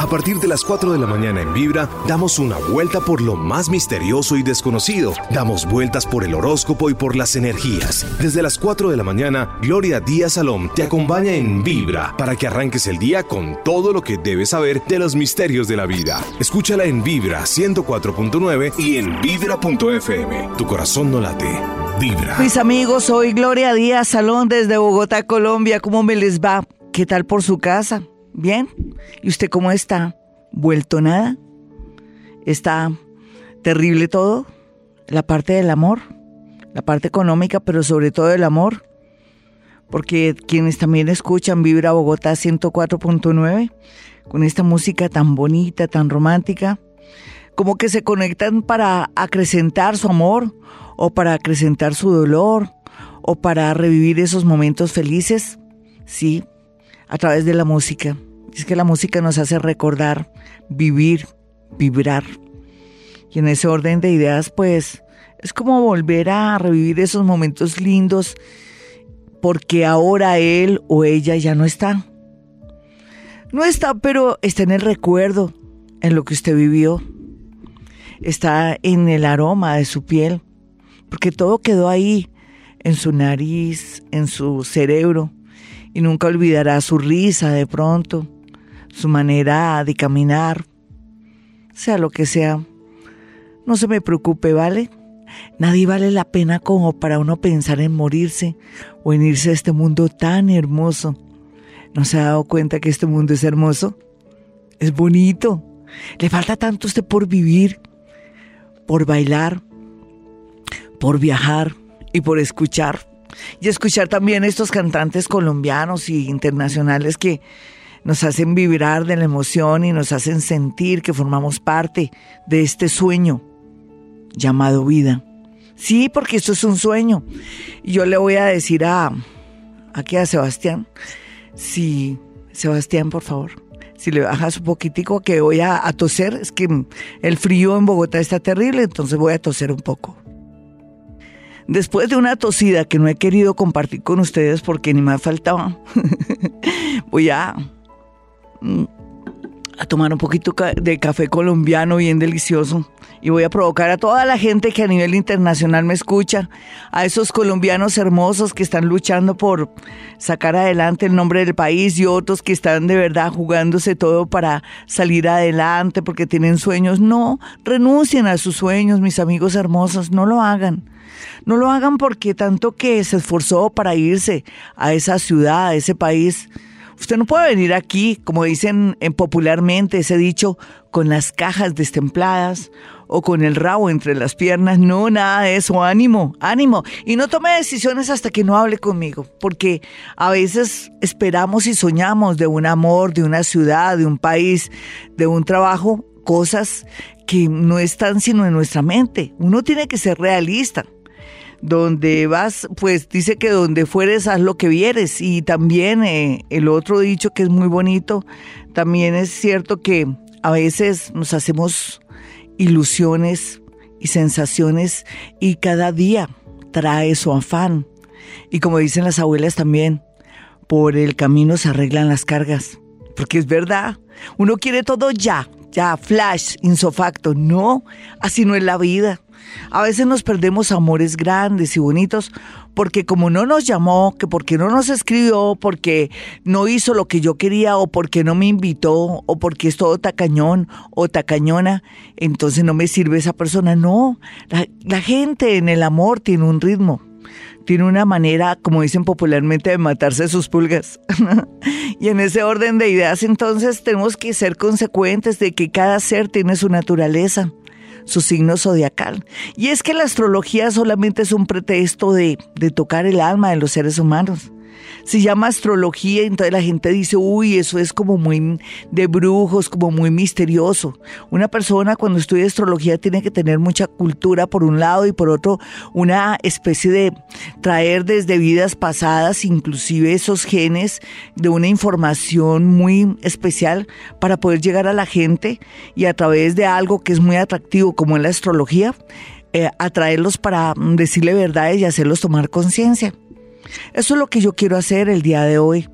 A partir de las 4 de la mañana en Vibra, damos una vuelta por lo más misterioso y desconocido. Damos vueltas por el horóscopo y por las energías. Desde las 4 de la mañana, Gloria Díaz Salom te acompaña en Vibra para que arranques el día con todo lo que debes saber de los misterios de la vida. Escúchala en Vibra 104.9 y en Vibra.fm. Tu corazón no late. Vibra. Mis amigos, soy Gloria Díaz Salón desde Bogotá, Colombia. ¿Cómo me les va? ¿Qué tal por su casa? ¿Bien? ¿Y usted cómo está? ¿Vuelto nada? ¿Está terrible todo? La parte del amor, la parte económica, pero sobre todo el amor. Porque quienes también escuchan Vibra Bogotá 104.9, con esta música tan bonita, tan romántica, como que se conectan para acrecentar su amor o para acrecentar su dolor o para revivir esos momentos felices. Sí, a través de la música. Es que la música nos hace recordar, vivir, vibrar. Y en ese orden de ideas, pues, es como volver a revivir esos momentos lindos porque ahora él o ella ya no está. No está, pero está en el recuerdo, en lo que usted vivió. Está en el aroma de su piel, porque todo quedó ahí, en su nariz, en su cerebro y nunca olvidará su risa de pronto, su manera de caminar, sea lo que sea. No se me preocupe, ¿vale? Nadie vale la pena como para uno pensar en morirse o en irse a este mundo tan hermoso. ¿No se ha dado cuenta que este mundo es hermoso? Es bonito. Le falta tanto usted por vivir, por bailar, por viajar y por escuchar y escuchar también estos cantantes colombianos y internacionales que nos hacen vibrar de la emoción y nos hacen sentir que formamos parte de este sueño llamado vida. Sí, porque esto es un sueño. Yo le voy a decir a aquí a Sebastián, si Sebastián, por favor, si le bajas un poquitico que voy a, a toser, es que el frío en Bogotá está terrible, entonces voy a toser un poco. Después de una tosida que no he querido compartir con ustedes porque ni me faltaba, voy a, a tomar un poquito de café colombiano bien delicioso y voy a provocar a toda la gente que a nivel internacional me escucha, a esos colombianos hermosos que están luchando por sacar adelante el nombre del país y otros que están de verdad jugándose todo para salir adelante porque tienen sueños. No, renuncien a sus sueños, mis amigos hermosos, no lo hagan. No lo hagan porque tanto que se esforzó para irse a esa ciudad, a ese país. Usted no puede venir aquí, como dicen popularmente ese dicho, con las cajas destempladas o con el rabo entre las piernas. No, nada de eso. Ánimo, ánimo. Y no tome decisiones hasta que no hable conmigo, porque a veces esperamos y soñamos de un amor, de una ciudad, de un país, de un trabajo, cosas que no están sino en nuestra mente. Uno tiene que ser realista donde vas, pues dice que donde fueres haz lo que vieres. Y también eh, el otro dicho que es muy bonito, también es cierto que a veces nos hacemos ilusiones y sensaciones y cada día trae su afán. Y como dicen las abuelas también, por el camino se arreglan las cargas. Porque es verdad, uno quiere todo ya, ya, flash, insofacto. No, así no es la vida. A veces nos perdemos amores grandes y bonitos porque como no nos llamó, que porque no nos escribió, porque no hizo lo que yo quería o porque no me invitó o porque es todo tacañón o tacañona, entonces no me sirve esa persona. No, la, gente en el amor tiene un ritmo tiene una manera, como dicen popularmente, de matarse sus pulgas. y en ese orden de ideas, entonces tenemos que ser consecuentes de que cada ser tiene su naturaleza su signo zodiacal. Y es que la astrología solamente es un pretexto de, de tocar el alma de los seres humanos se llama astrología y entonces la gente dice, uy, eso es como muy de brujos, como muy misterioso. Una persona cuando estudia astrología tiene que tener mucha cultura por un lado y por otro una especie de traer desde vidas pasadas, inclusive esos genes de una información muy especial para poder llegar a la gente y a través de algo que es muy atractivo como es la astrología, eh, atraerlos para decirle verdades y hacerlos tomar conciencia. Eso es lo que yo quiero hacer el día de hoy.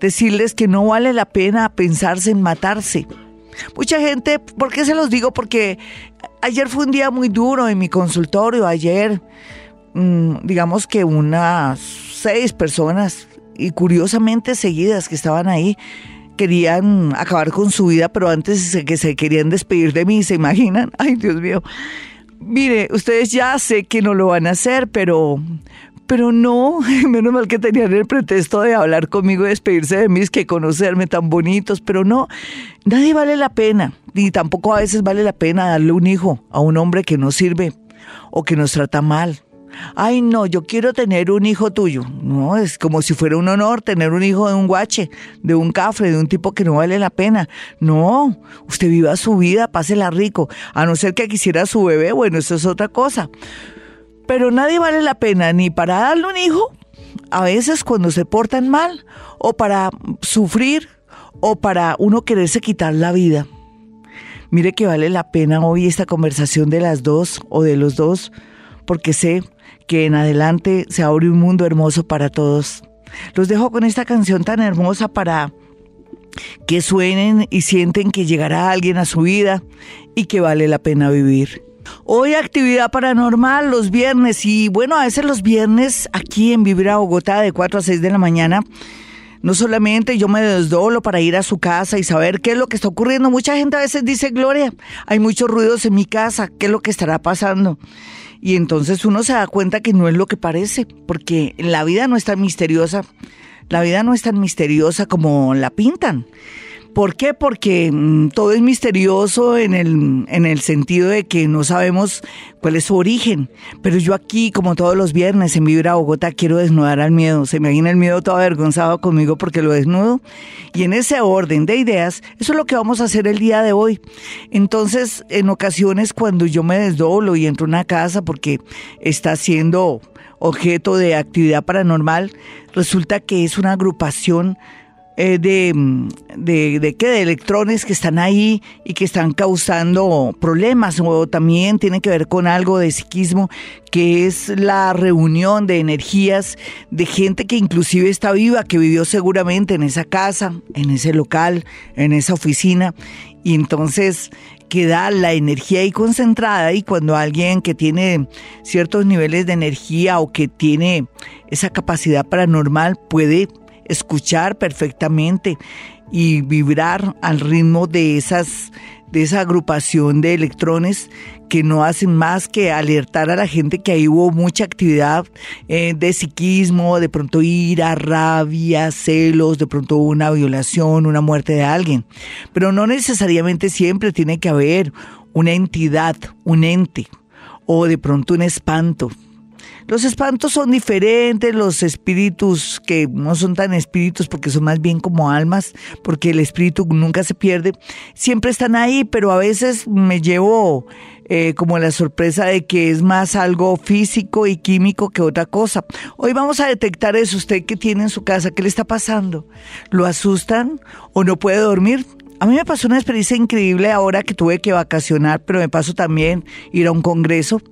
Decirles que no vale la pena pensarse en matarse. Mucha gente, ¿por qué se los digo? Porque ayer fue un día muy duro en mi consultorio, ayer, mm, digamos que unas seis personas, y curiosamente seguidas que estaban ahí, querían acabar con su vida, pero antes que se querían despedir de mí, ¿se imaginan? Ay, Dios mío. Mire, ustedes ya sé que no lo van a hacer, pero, pero no, menos mal que tenían el pretexto de hablar conmigo y despedirse de mí, es que conocerme tan bonitos, pero no, nadie vale la pena, ni tampoco a veces vale la pena darle un hijo a un hombre que no sirve o que nos trata mal ay no, yo quiero tener un hijo tuyo. No, es como si fuera un honor tener un hijo de un guache, de un cafre, de un tipo que no vale la pena. No, usted viva su vida, pásela rico, a no ser que quisiera su bebé, bueno, eso es otra cosa. Pero nadie vale la pena ni para darle un hijo, a veces cuando se portan mal, o para sufrir, o para uno quererse quitar la vida. Mire que vale la pena hoy esta conversación de las dos o de los dos, porque sé que en adelante se abre un mundo hermoso para todos. Los dejo con esta canción tan hermosa para que suenen y sienten que llegará alguien a su vida y que vale la pena vivir. Hoy actividad paranormal los viernes y bueno, a veces los viernes aquí en Vivir a Bogotá de 4 a 6 de la mañana. No solamente yo me desdolo para ir a su casa y saber qué es lo que está ocurriendo. Mucha gente a veces dice, Gloria, hay muchos ruidos en mi casa, ¿qué es lo que estará pasando? Y entonces uno se da cuenta que no es lo que parece, porque la vida no es tan misteriosa, la vida no es tan misteriosa como la pintan. ¿Por qué? Porque mm, todo es misterioso en el, en el sentido de que no sabemos cuál es su origen. Pero yo aquí, como todos los viernes en Vivir a Bogotá, quiero desnudar al miedo. Se me imagina el miedo todo avergonzado conmigo porque lo desnudo. Y en ese orden de ideas, eso es lo que vamos a hacer el día de hoy. Entonces, en ocasiones cuando yo me desdoblo y entro a una casa porque está siendo objeto de actividad paranormal, resulta que es una agrupación eh, de, de, de, de electrones que están ahí y que están causando problemas o también tiene que ver con algo de psiquismo que es la reunión de energías de gente que inclusive está viva, que vivió seguramente en esa casa, en ese local, en esa oficina. Y entonces queda la energía ahí concentrada y cuando alguien que tiene ciertos niveles de energía o que tiene esa capacidad paranormal puede escuchar perfectamente y vibrar al ritmo de esas de esa agrupación de electrones que no hacen más que alertar a la gente que ahí hubo mucha actividad eh, de psiquismo, de pronto ira, rabia, celos, de pronto una violación, una muerte de alguien. Pero no necesariamente siempre tiene que haber una entidad, un ente, o de pronto un espanto. Los espantos son diferentes, los espíritus que no son tan espíritus porque son más bien como almas, porque el espíritu nunca se pierde, siempre están ahí, pero a veces me llevo eh, como la sorpresa de que es más algo físico y químico que otra cosa. Hoy vamos a detectar eso, usted que tiene en su casa, ¿qué le está pasando? ¿Lo asustan o no puede dormir? A mí me pasó una experiencia increíble ahora que tuve que vacacionar, pero me pasó también ir a un congreso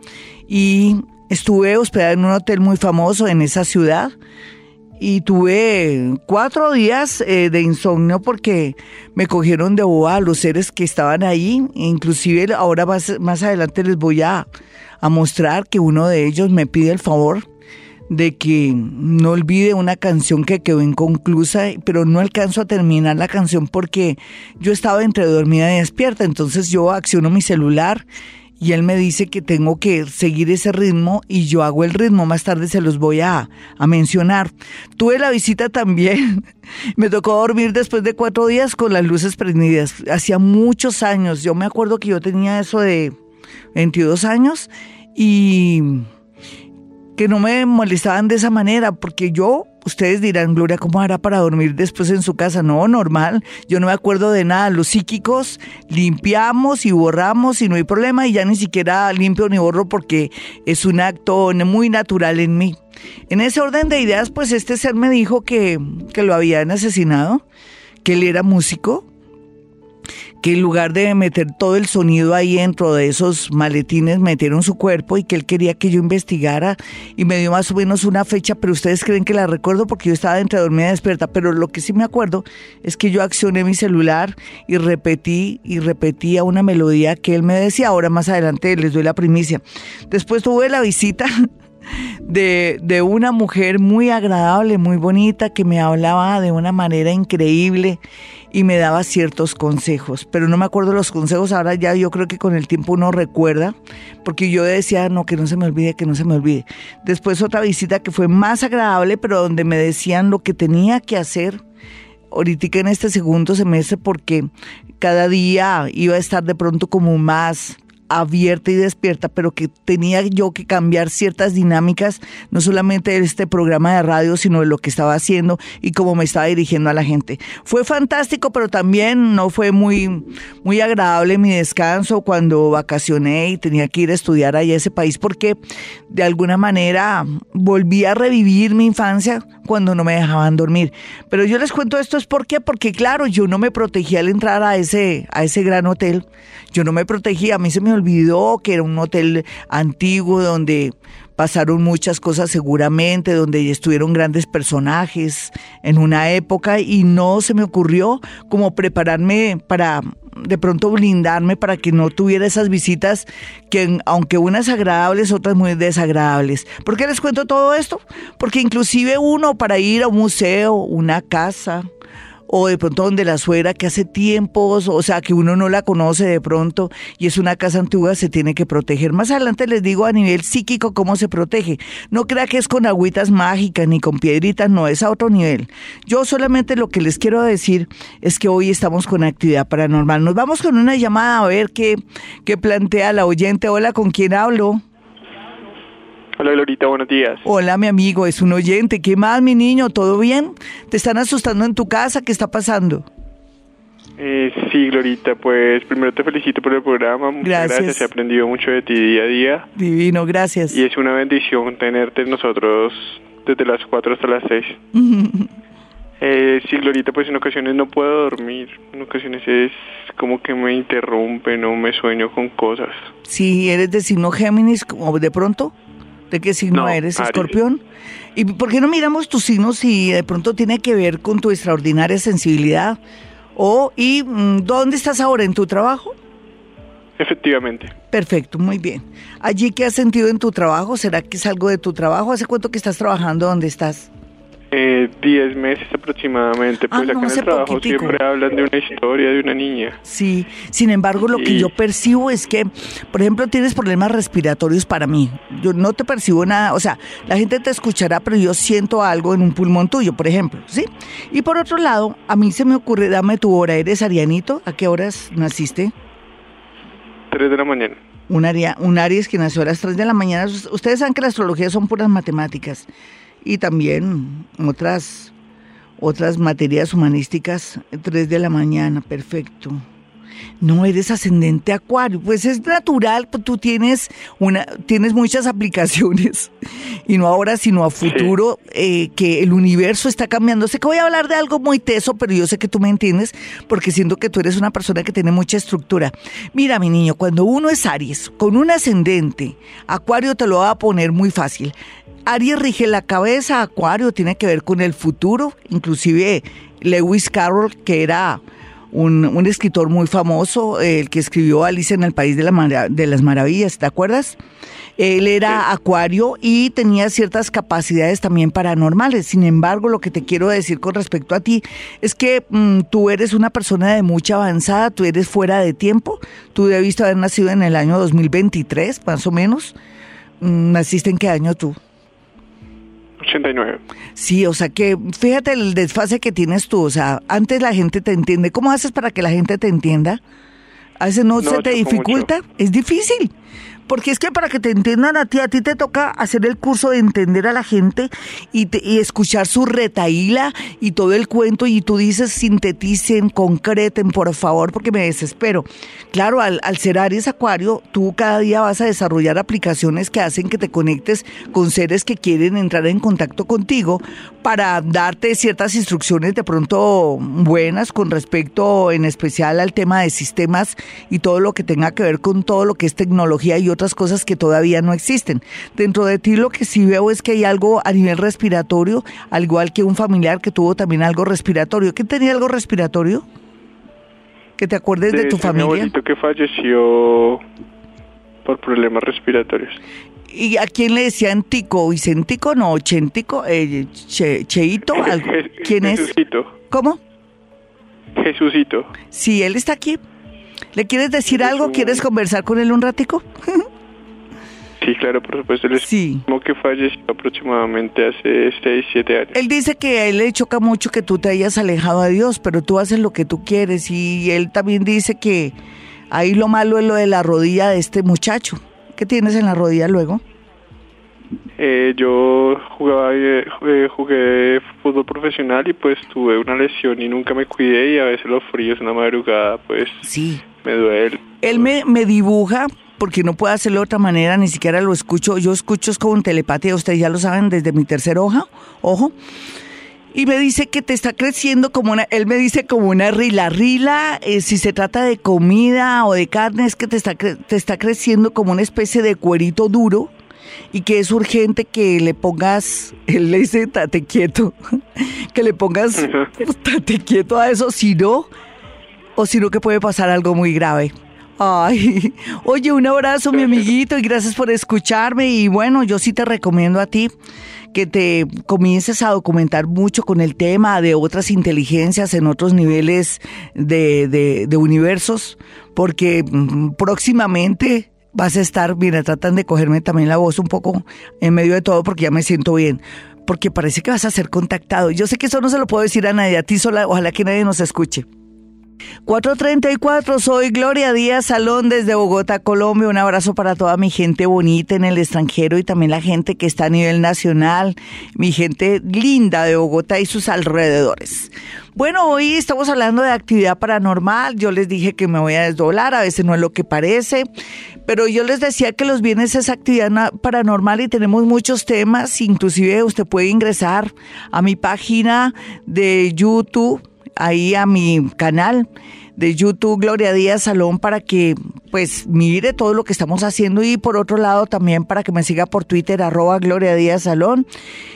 y Estuve hospedada en un hotel muy famoso en esa ciudad y tuve cuatro días eh, de insomnio porque me cogieron de boba los seres que estaban ahí. Inclusive ahora más, más adelante les voy a, a mostrar que uno de ellos me pide el favor de que no olvide una canción que quedó inconclusa, pero no alcanzo a terminar la canción porque yo estaba entre dormida y despierta, entonces yo acciono mi celular y él me dice que tengo que seguir ese ritmo y yo hago el ritmo. Más tarde se los voy a, a mencionar. Tuve la visita también. me tocó dormir después de cuatro días con las luces prendidas. Hacía muchos años. Yo me acuerdo que yo tenía eso de 22 años y que no me molestaban de esa manera porque yo Ustedes dirán, Gloria, ¿cómo hará para dormir después en su casa? No, normal. Yo no me acuerdo de nada. Los psíquicos limpiamos y borramos y no hay problema y ya ni siquiera limpio ni borro porque es un acto muy natural en mí. En ese orden de ideas, pues este ser me dijo que, que lo habían asesinado, que él era músico, que en lugar de meter todo el sonido ahí dentro de esos maletines, metieron su cuerpo y que él quería que yo investigara y me dio más o menos una fecha, pero ustedes creen que la recuerdo porque yo estaba entre dormida y despierta, pero lo que sí me acuerdo es que yo accioné mi celular y repetí y repetía una melodía que él me decía, ahora más adelante les doy la primicia. Después tuve la visita de, de, una mujer muy agradable, muy bonita, que me hablaba de una manera increíble y me daba ciertos consejos, pero no me acuerdo los consejos, ahora ya yo creo que con el tiempo uno recuerda, porque yo decía, no, que no se me olvide, que no se me olvide. Después otra visita que fue más agradable, pero donde me decían lo que tenía que hacer ahorita en este segundo semestre, porque cada día iba a estar de pronto como más abierta y despierta, pero que tenía yo que cambiar ciertas dinámicas, no solamente de este programa de radio, sino de lo que estaba haciendo y cómo me estaba dirigiendo a la gente. Fue fantástico, pero también no fue muy, muy agradable mi descanso cuando vacacioné y tenía que ir a estudiar allá a ese país, porque de alguna manera volví a revivir mi infancia cuando no me dejaban dormir. Pero yo les cuento esto es por qué, porque claro, yo no me protegía al entrar a ese, a ese gran hotel yo no me protegía, a mí se me olvidó que era un hotel antiguo donde pasaron muchas cosas seguramente, donde estuvieron grandes personajes en una época y no se me ocurrió como prepararme para de pronto blindarme para que no tuviera esas visitas que aunque unas agradables, otras muy desagradables. ¿Por qué les cuento todo esto? Porque inclusive uno para ir a un museo, una casa, o de pronto donde la suegra que hace tiempos, o sea, que uno no la conoce de pronto y es una casa antigua, se tiene que proteger. Más adelante les digo a nivel psíquico cómo se protege. No crea que es con agüitas mágicas ni con piedritas, no, es a otro nivel. Yo solamente lo que les quiero decir es que hoy estamos con actividad paranormal. Nos vamos con una llamada a ver qué, qué plantea la oyente. Hola, ¿con quién hablo? Hola Glorita, buenos días. Hola mi amigo, es un oyente. ¿Qué más mi niño? ¿Todo bien? ¿Te están asustando en tu casa? ¿Qué está pasando? Eh, sí, Glorita, pues primero te felicito por el programa. Muchas gracias. gracias. He aprendido mucho de ti día a día. Divino, gracias. Y es una bendición tenerte nosotros desde las 4 hasta las 6. eh, sí, Glorita, pues en ocasiones no puedo dormir. En ocasiones es como que me interrumpe, no me sueño con cosas. Sí, eres de signo Géminis, como de pronto. ¿De qué signo eres, escorpión? ¿Y por qué no miramos tus signos si de pronto tiene que ver con tu extraordinaria sensibilidad? O, ¿y mm, dónde estás ahora? ¿En tu trabajo? Efectivamente. Perfecto, muy bien. ¿Allí qué has sentido en tu trabajo? ¿Será que es algo de tu trabajo? ¿Hace cuánto que estás trabajando? ¿Dónde estás? Eh, diez meses aproximadamente, pues ah, acá en el trabajo siempre hablan de una historia de una niña. Sí, sin embargo lo que yo percibo es que, por ejemplo, tienes problemas respiratorios para mí. Yo no te percibo nada, o sea, la gente te escuchará, pero yo siento algo en un pulmón tuyo, por ejemplo, ¿sí? Y por otro lado, a mí se me ocurre, dame tu hora, ¿eres arianito? ¿A qué horas naciste? Tres de la mañana. Un, aria, un Aries que nació a las tres de la mañana. Ustedes saben que la astrología son puras matemáticas y también otras, otras materias humanísticas, 3 de la mañana, perfecto. No eres ascendente acuario, pues es natural, pues tú tienes una, tienes muchas aplicaciones y no ahora sino a futuro eh, que el universo está cambiando. Sé que voy a hablar de algo muy teso, pero yo sé que tú me entiendes porque siento que tú eres una persona que tiene mucha estructura. Mira, mi niño, cuando uno es Aries con un ascendente, Acuario te lo va a poner muy fácil. Aries rige la cabeza, Acuario tiene que ver con el futuro, inclusive Lewis Carroll, que era un, escritor muy famoso, el que escribió Alice en el País de, de las Maravillas, ¿te acuerdas? Él era acuario y tenía ciertas capacidades también paranormales. Sin embargo, lo que te quiero decir con respecto a ti es que mm, tú eres una persona de mucha avanzada, tú eres fuera de tiempo. Tú debiste haber nacido en el año 2023, más o menos. Mm, ¿Naciste en qué año tú? 89. Sí, o sea que fíjate el desfase que tienes tú, o sea, antes la gente te entiende. ¿Cómo haces para que la gente te entienda? ¿A veces no, se te dificulta? Es difícil. Porque es que para que te entiendan a ti, a ti te toca hacer el curso de entender a la gente y, escuchar su retaíla y todo el cuento y tú dices sinteticen, concreten, por favor, porque me desespero. Claro, al, al ser Aries Acuario, tú cada día vas a desarrollar aplicaciones que hacen que te conectes con seres que quieren entrar en contacto contigo para darte ciertas instrucciones de pronto buenas con respecto en especial al tema de sistemas y todo lo que tenga que ver con todo lo que es tecnología y otras cosas que todavía no existen. Dentro de ti lo que sí veo es que hay algo a nivel respiratorio, al igual que un familiar que tuvo también algo respiratorio. ¿Qué tenía algo respiratorio? Que te acuerdes de, tu familia. Mi que falleció por problemas respiratorios. ¿Y a quién le decían Tico? ¿Vicentico? No, Chentico, eh, Cheito. ¿Quién es? ¿Cómo? Jesucito. Sí, él está aquí. ¿Le quieres decir algo? ¿Quieres conversar con él un ratico? sí, claro, por supuesto. Él sí. que falleció aproximadamente hace 6, 7 años. Él dice que a él le choca mucho que tú te hayas alejado de Dios, pero tú haces lo que tú quieres. Y él también dice que ahí lo malo es lo de la rodilla de este muchacho. ¿Qué tienes en la rodilla luego? Eh, yo jugaba, eh, jugué fútbol profesional y pues tuve una lesión y nunca me cuidé y a veces los fríos en la madrugada pues sí. me duele. Él me, me dibuja porque no puedo hacerlo de otra manera, ni siquiera lo escucho. Yo escucho es con telepatía, ustedes ya lo saben desde mi tercer hoja, ojo. Y me dice que te está creciendo como una, él me dice como una rila. Rila, eh, si se trata de comida o de carne, es que te está, te está creciendo como una especie de cuerito duro y que es urgente que le pongas, él le dice tate quieto, que le pongas tate quieto a eso, si no, o si no que puede pasar algo muy grave. Ay, oye, un abrazo mi amiguito y gracias por escucharme y bueno, yo sí te recomiendo a ti que te comiences a documentar mucho con el tema de otras inteligencias en otros niveles de, universos, porque mm, próximamente vas a estar, mira, tratan de cogerme también la voz un poco en medio de todo porque ya me siento bien. Porque parece que vas a ser contactado. Yo sé que eso no se lo puedo decir a nadie, a ti sola, ojalá que nadie nos escuche. 434, soy Gloria Díaz Salón desde Bogotá, Colombia. Un abrazo para toda mi gente bonita en el extranjero y también la gente que está a nivel nacional, mi gente linda de Bogotá y sus alrededores. Bueno, hoy estamos hablando de actividad paranormal. Yo les dije que me voy a desdoblar, a veces no es lo que parece, pero yo les decía que los viernes es actividad paranormal y tenemos muchos temas. Inclusive usted puede ingresar a mi página de YouTube ahí a mi canal de YouTube Gloria Díaz Salón para que pues mire todo lo que estamos haciendo y por otro lado también para que me siga por Twitter arroba Gloria Díaz Salón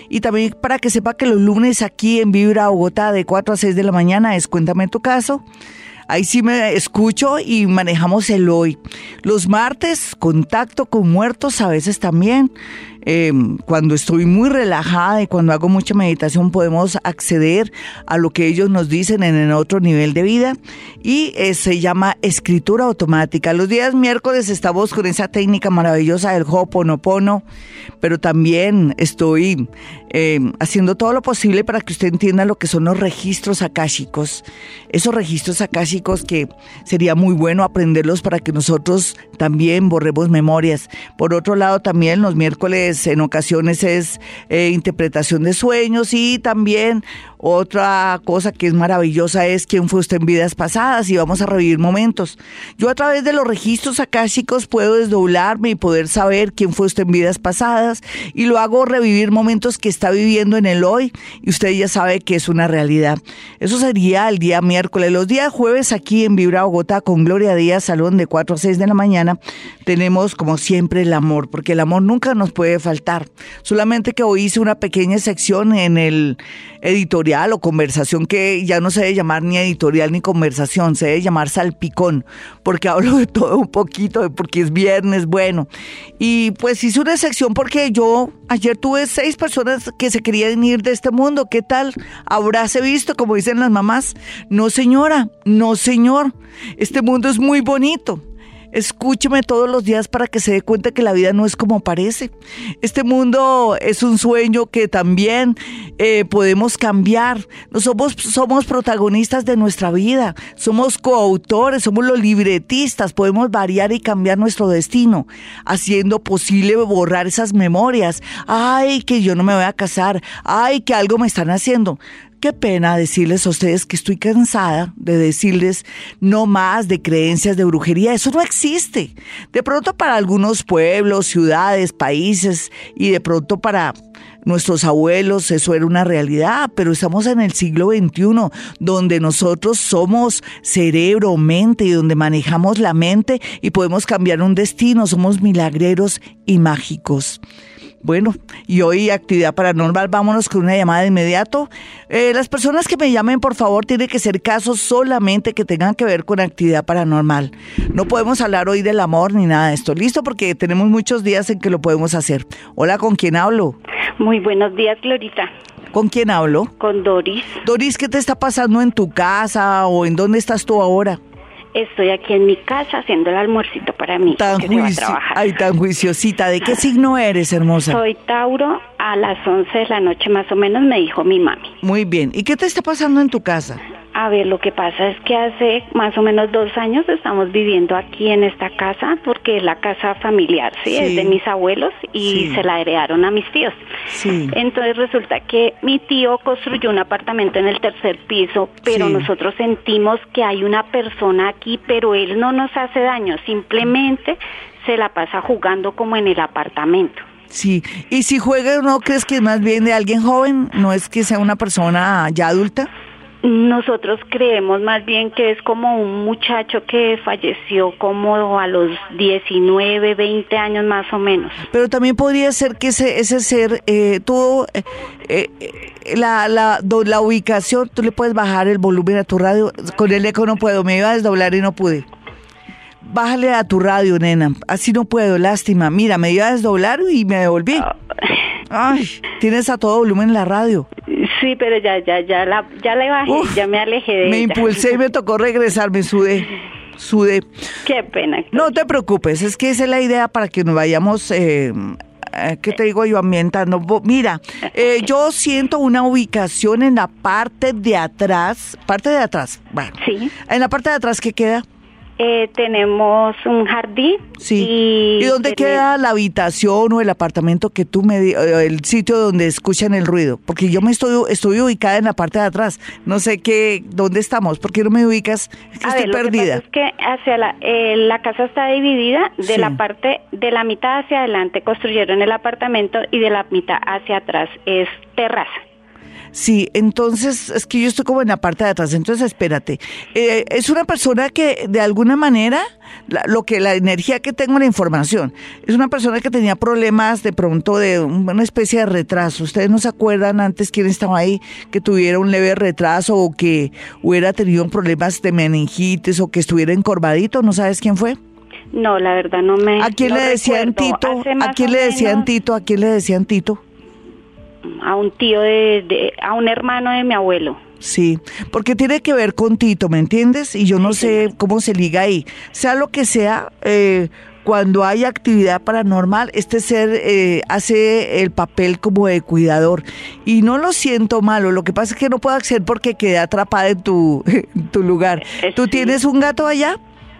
y también para que sepa que los lunes aquí en Vibra Bogotá de 4 a 6 de la mañana es Cuéntame tu caso. Ahí sí me escucho y manejamos el hoy. Los martes, contacto con muertos a veces también. Em, cuando estoy muy relajada y cuando hago mucha meditación podemos acceder a lo que ellos nos dicen en el otro nivel de vida y eh, se llama escritura automática. Los días miércoles estamos con esa técnica maravillosa del Hoponopono, pero también estoy em, haciendo todo lo posible para que usted entienda lo que son los registros akáshicos. Esos registros akáshicos que sería muy bueno aprenderlos para que nosotros también borremos memorias. Por otro lado, también los miércoles en ocasiones es eh, interpretación de sueños y también otra cosa que es maravillosa es quién fue usted en vidas pasadas y vamos a revivir momentos. Yo a través de los registros akáshicos puedo desdoblarme y poder saber quién fue usted en vidas pasadas y lo hago revivir momentos que está viviendo en el hoy y usted ya sabe que es una realidad. Eso sería el día miércoles. Los días jueves aquí en Vibra Bogotá con Gloria Díaz, salón de 4 a 6 de la mañana, tenemos como siempre el amor, porque el amor nunca nos puede faltar. Solamente que hoy hice una pequeña sección en el editorial o conversación que ya no se debe llamar ni editorial ni conversación, se debe llamar salpicón, porque hablo de todo un poquito, porque es viernes, bueno. Y pues hice una sección porque yo ayer tuve seis personas que se querían ir de este mundo. ¿Qué tal? ¿Habráse visto, como dicen las mamás? No, señora, no, señor. Este mundo es muy bonito. Escúcheme todos los días para que se dé cuenta que la vida no es como parece. Este mundo es un sueño que también eh, podemos cambiar. No somos, somos protagonistas de nuestra vida, somos coautores, somos los libretistas, podemos variar y cambiar nuestro destino, haciendo posible borrar esas memorias. Ay, que yo no me voy a casar. Ay, que algo me están haciendo. Qué pena decirles a ustedes que estoy cansada de decirles no más de creencias de brujería. Eso no existe. De pronto para algunos pueblos, ciudades, países y de pronto para nuestros abuelos eso era una realidad, pero estamos en el siglo XXI donde nosotros somos cerebro, mente y donde manejamos la mente y podemos cambiar un destino, somos milagreros y mágicos. Bueno, y hoy actividad paranormal, vámonos con una llamada de inmediato. Eh, las personas que me llamen, por favor, tiene que ser casos solamente que tengan que ver con actividad paranormal. No podemos hablar hoy del amor ni nada de esto. ¿Listo? Porque tenemos muchos días en que lo podemos hacer. Hola, ¿con quién hablo? Muy buenos días, Glorita. ¿Con quién hablo? Con Doris. Doris, ¿qué te está pasando en tu casa o en dónde estás tú ahora? Estoy aquí en mi casa haciendo el almuercito para mí. Tan, Ay, tan juiciosita. ¿De qué signo eres, hermosa? Soy Tauro. A las 11 de la noche más o menos me dijo mi mami. Muy bien. ¿Y qué te está pasando en tu casa? A ver, lo que pasa es que hace más o menos dos años estamos viviendo aquí en esta casa porque es la casa familiar, ¿sí? Es de mis abuelos y se la heredaron a mis tíos. Sí. Entonces resulta que mi tío construyó un apartamento en el tercer piso, pero nosotros sentimos que hay una persona aquí, pero él no nos hace daño, simplemente se la pasa jugando como en el apartamento. Sí, y si juega, ¿no crees que es más bien de alguien joven? ¿No es que sea una persona ya adulta? Nosotros creemos más bien que es como un muchacho que falleció como a los 19, 20 años más o menos. Pero también podría ser que ese, ese ser eh, tuvo eh, eh, la, la, la ubicación, tú le puedes bajar el volumen a tu radio, con el eco no puedo, me iba a desdoblar y no pude. Bájale a tu radio, nena, así no puedo, lástima. Mira, me iba a desdoblar y me devolví. Ah. Ay, tienes a todo volumen la radio. Sí, pero ya, ya, ya la, ya le bajé, ya me alejé de Me impulsé y me tocó regresar, me sudé. Sudé. Qué pena. No te preocupes, es que esa es la idea para que nos vayamos eh, eh, ¿qué te digo yo? Ambientando. Mira, eh, yo siento una ubicación en la parte de atrás, parte de atrás, bueno, sí. en la parte de atrás que queda. Eh, tenemos un jardín. Sí. ¿Y, dónde queda la habitación o el apartamento que tú me eh, el sitio donde escuchan el ruido? Porque yo me estoy estoy ubicada en la parte de atrás. No sé qué dónde estamos. ¿Por qué no me ubicas? estoy perdida. es que hacia la eh, la casa está dividida de la parte de la mitad hacia adelante construyeron el apartamento y de la mitad hacia atrás es terraza. Sí, entonces es que yo estoy como en la parte de atrás, entonces espérate. Eh, es una persona que de alguna manera, lo que la energía que tengo, la información, es una persona que tenía problemas de pronto de una especie de retraso. ¿Ustedes no se acuerdan antes quién estaba ahí que tuviera un leve retraso o que hubiera tenido problemas de meningitis o que estuviera encorvadito? ¿No sabes quién fue? No, la verdad no me. ¿A quién le decían Tito? ¿A quién le decían Tito? ¿A quién le decían Tito? A un tío de, a un hermano de mi abuelo. Sí, porque tiene que ver con Tito, ¿me entiendes? Y yo no sé cómo se liga ahí. Sea lo que sea, eh, cuando hay actividad paranormal, este ser eh, hace el papel como de cuidador. Y no lo siento malo, lo que pasa es que no puedo acceder porque quedé atrapada en tu, tu lugar. Eh, ¿Tú tienes un gato allá?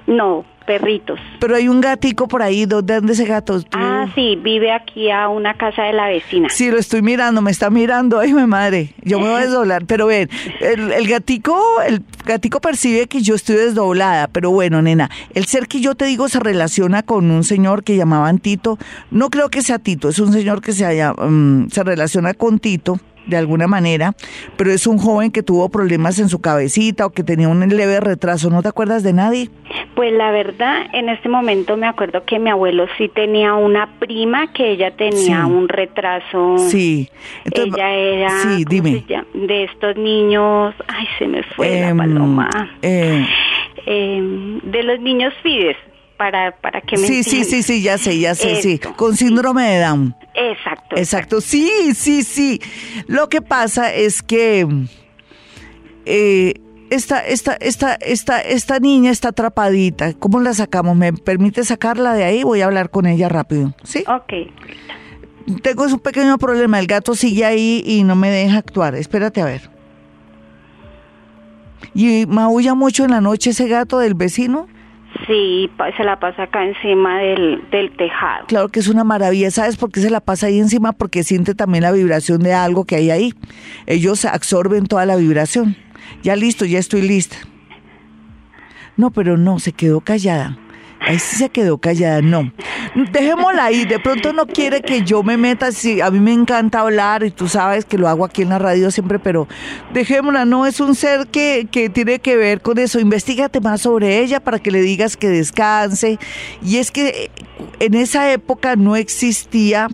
No, perritos. Pero hay un gatico por ahí, ¿dónde anda ese gato? Ah, sí, vive aquí a una casa de la vecina. Sí, lo estoy mirando, me está mirando, ay, mi madre, yo me voy a desdoblar, pero ven, el, el gatico, el gatico percibe que yo estoy desdoblada, pero bueno, nena, el ser que yo te digo se relaciona con un señor que llamaban Tito, no creo que sea Tito, es un señor que se, haya, mm, se relaciona con Tito, de alguna manera, pero es un joven que tuvo problemas en su cabecita o que tenía un leve retraso. ¿No te acuerdas de nadie? Pues la verdad, en este momento me acuerdo que mi abuelo sí tenía una prima que ella tenía un retraso. Sí. ella era sí, dime. de estos niños, ay, se me fue la em, paloma. Eh, em, de los niños Fides para, para que me Sí, sí, sí, sí, ya sé, ya sé, sí. Con síndrome de Down. Exacto. Exacto, sí, sí, sí. Lo que pasa es que eh, esta, esta, esta, esta, esta niña está atrapadita. ¿Cómo la sacamos? ¿Me permite sacarla de ahí? Voy a hablar con ella rápido. ¿Sí? Ok. Tengo un pequeño problema. El gato sigue ahí y no me deja actuar. Espérate a ver. ¿Y maulla mucho en la noche ese gato del vecino? Sí, se la pasa acá encima del, del tejado. Claro que es una maravilla. ¿Sabes por qué se la pasa ahí encima? Porque siente también la vibración de algo que hay ahí. Ellos absorben toda la vibración. Ya listo, ya estoy lista. No, pero no, se quedó callada. Ahí sí se quedó callada, no. Dejémosla ahí, de pronto no quiere que yo me meta, sí, a mí me encanta hablar y tú sabes que lo hago aquí en la radio siempre, pero dejémosla, no es un ser que, que tiene que ver con eso, investigate más sobre ella para que le digas que descanse. Y es que en esa época no existía,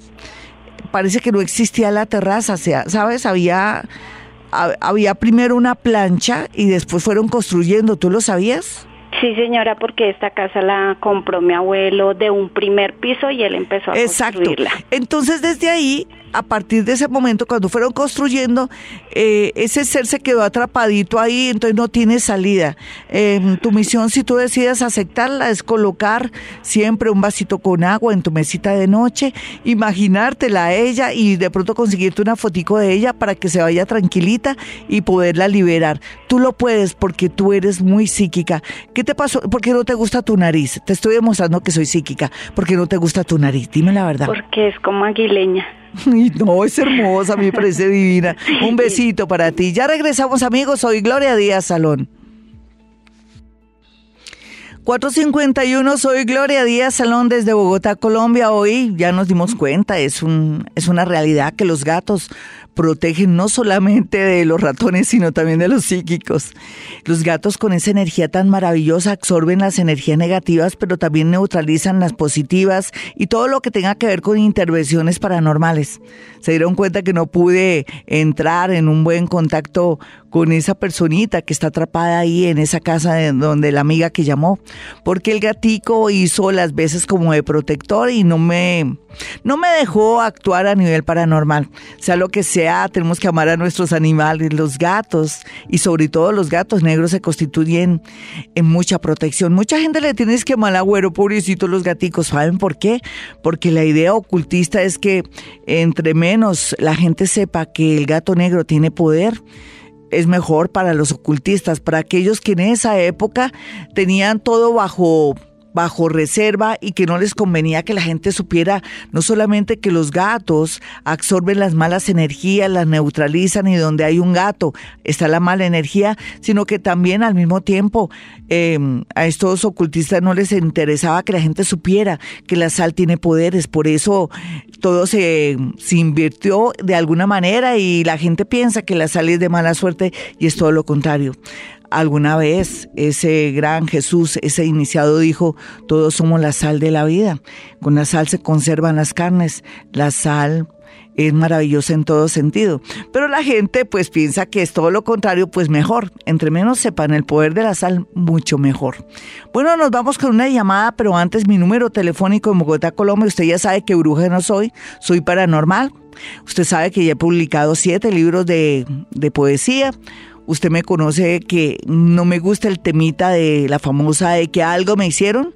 parece que no existía la terraza, ¿sabes? Había, había primero una plancha y después fueron construyendo, ¿tú lo sabías? Sí, señora, porque esta casa la compró mi abuelo de un primer piso y él empezó a Exacto. construirla. Entonces, desde ahí a partir de ese momento, cuando fueron construyendo, eh, ese ser se quedó atrapadito ahí, entonces no tiene salida. Em, tu misión, si tú decides aceptarla, es colocar siempre un vasito con agua en tu mesita de noche, imaginártela a ella y de pronto conseguirte una fotico de ella para que se vaya tranquilita y poderla liberar. Tú lo puedes porque tú eres muy psíquica. ¿Qué te pasó? ¿Por qué no te gusta tu nariz? Te estoy demostrando que soy psíquica. ¿Por qué no te gusta tu nariz? Dime la verdad. Porque es como aguileña. no, es hermosa, a mí me parece divina. Un besito para ti. Ya regresamos amigos, soy Gloria Díaz Salón. 451, soy Gloria Díaz Salón desde Bogotá, Colombia. Hoy ya nos dimos cuenta, es, un, es una realidad que los gatos protegen no solamente de los ratones, sino también de los psíquicos. Los gatos con esa energía tan maravillosa absorben las energías negativas, pero también neutralizan las positivas y todo lo que tenga que ver con intervenciones paranormales. Se dieron cuenta que no pude entrar en un buen contacto con esa personita que está atrapada ahí en esa casa de donde la amiga que llamó, porque el gatico hizo las veces como de protector y no me no me dejó actuar a nivel paranormal. Sea lo que sea, tenemos que amar a nuestros animales, los gatos y sobre todo los gatos negros se constituyen en mucha protección. Mucha gente le tiene que mal agüero, pobrecito los gaticos. ¿Saben por qué? Porque la idea ocultista es que entre menos la gente sepa que el gato negro tiene poder, es mejor para los ocultistas, para aquellos que en esa época tenían todo bajo bajo reserva y que no les convenía que la gente supiera no solamente que los gatos absorben las malas energías, las neutralizan y donde hay un gato está la mala energía, sino que también al mismo tiempo em, a estos ocultistas no les interesaba que la gente supiera que la sal tiene poderes, por eso todo se, se invirtió de alguna manera y la gente piensa que la sal es de mala suerte y es todo lo contrario. Alguna vez ese gran Jesús, ese iniciado dijo, todos somos la sal de la vida. Con la sal se conservan las carnes. La sal es maravillosa en todo sentido. Pero la gente pues piensa que es todo lo contrario, pues mejor. Entre menos sepan el poder de la sal, mucho mejor. Bueno, nos vamos con una llamada, pero antes mi número telefónico en Bogotá, Colombia. Usted ya sabe que bruja no soy, soy paranormal. Usted sabe que ya he publicado siete libros de, de poesía usted me conoce que no me gusta el temita de la famosa de que algo me hicieron,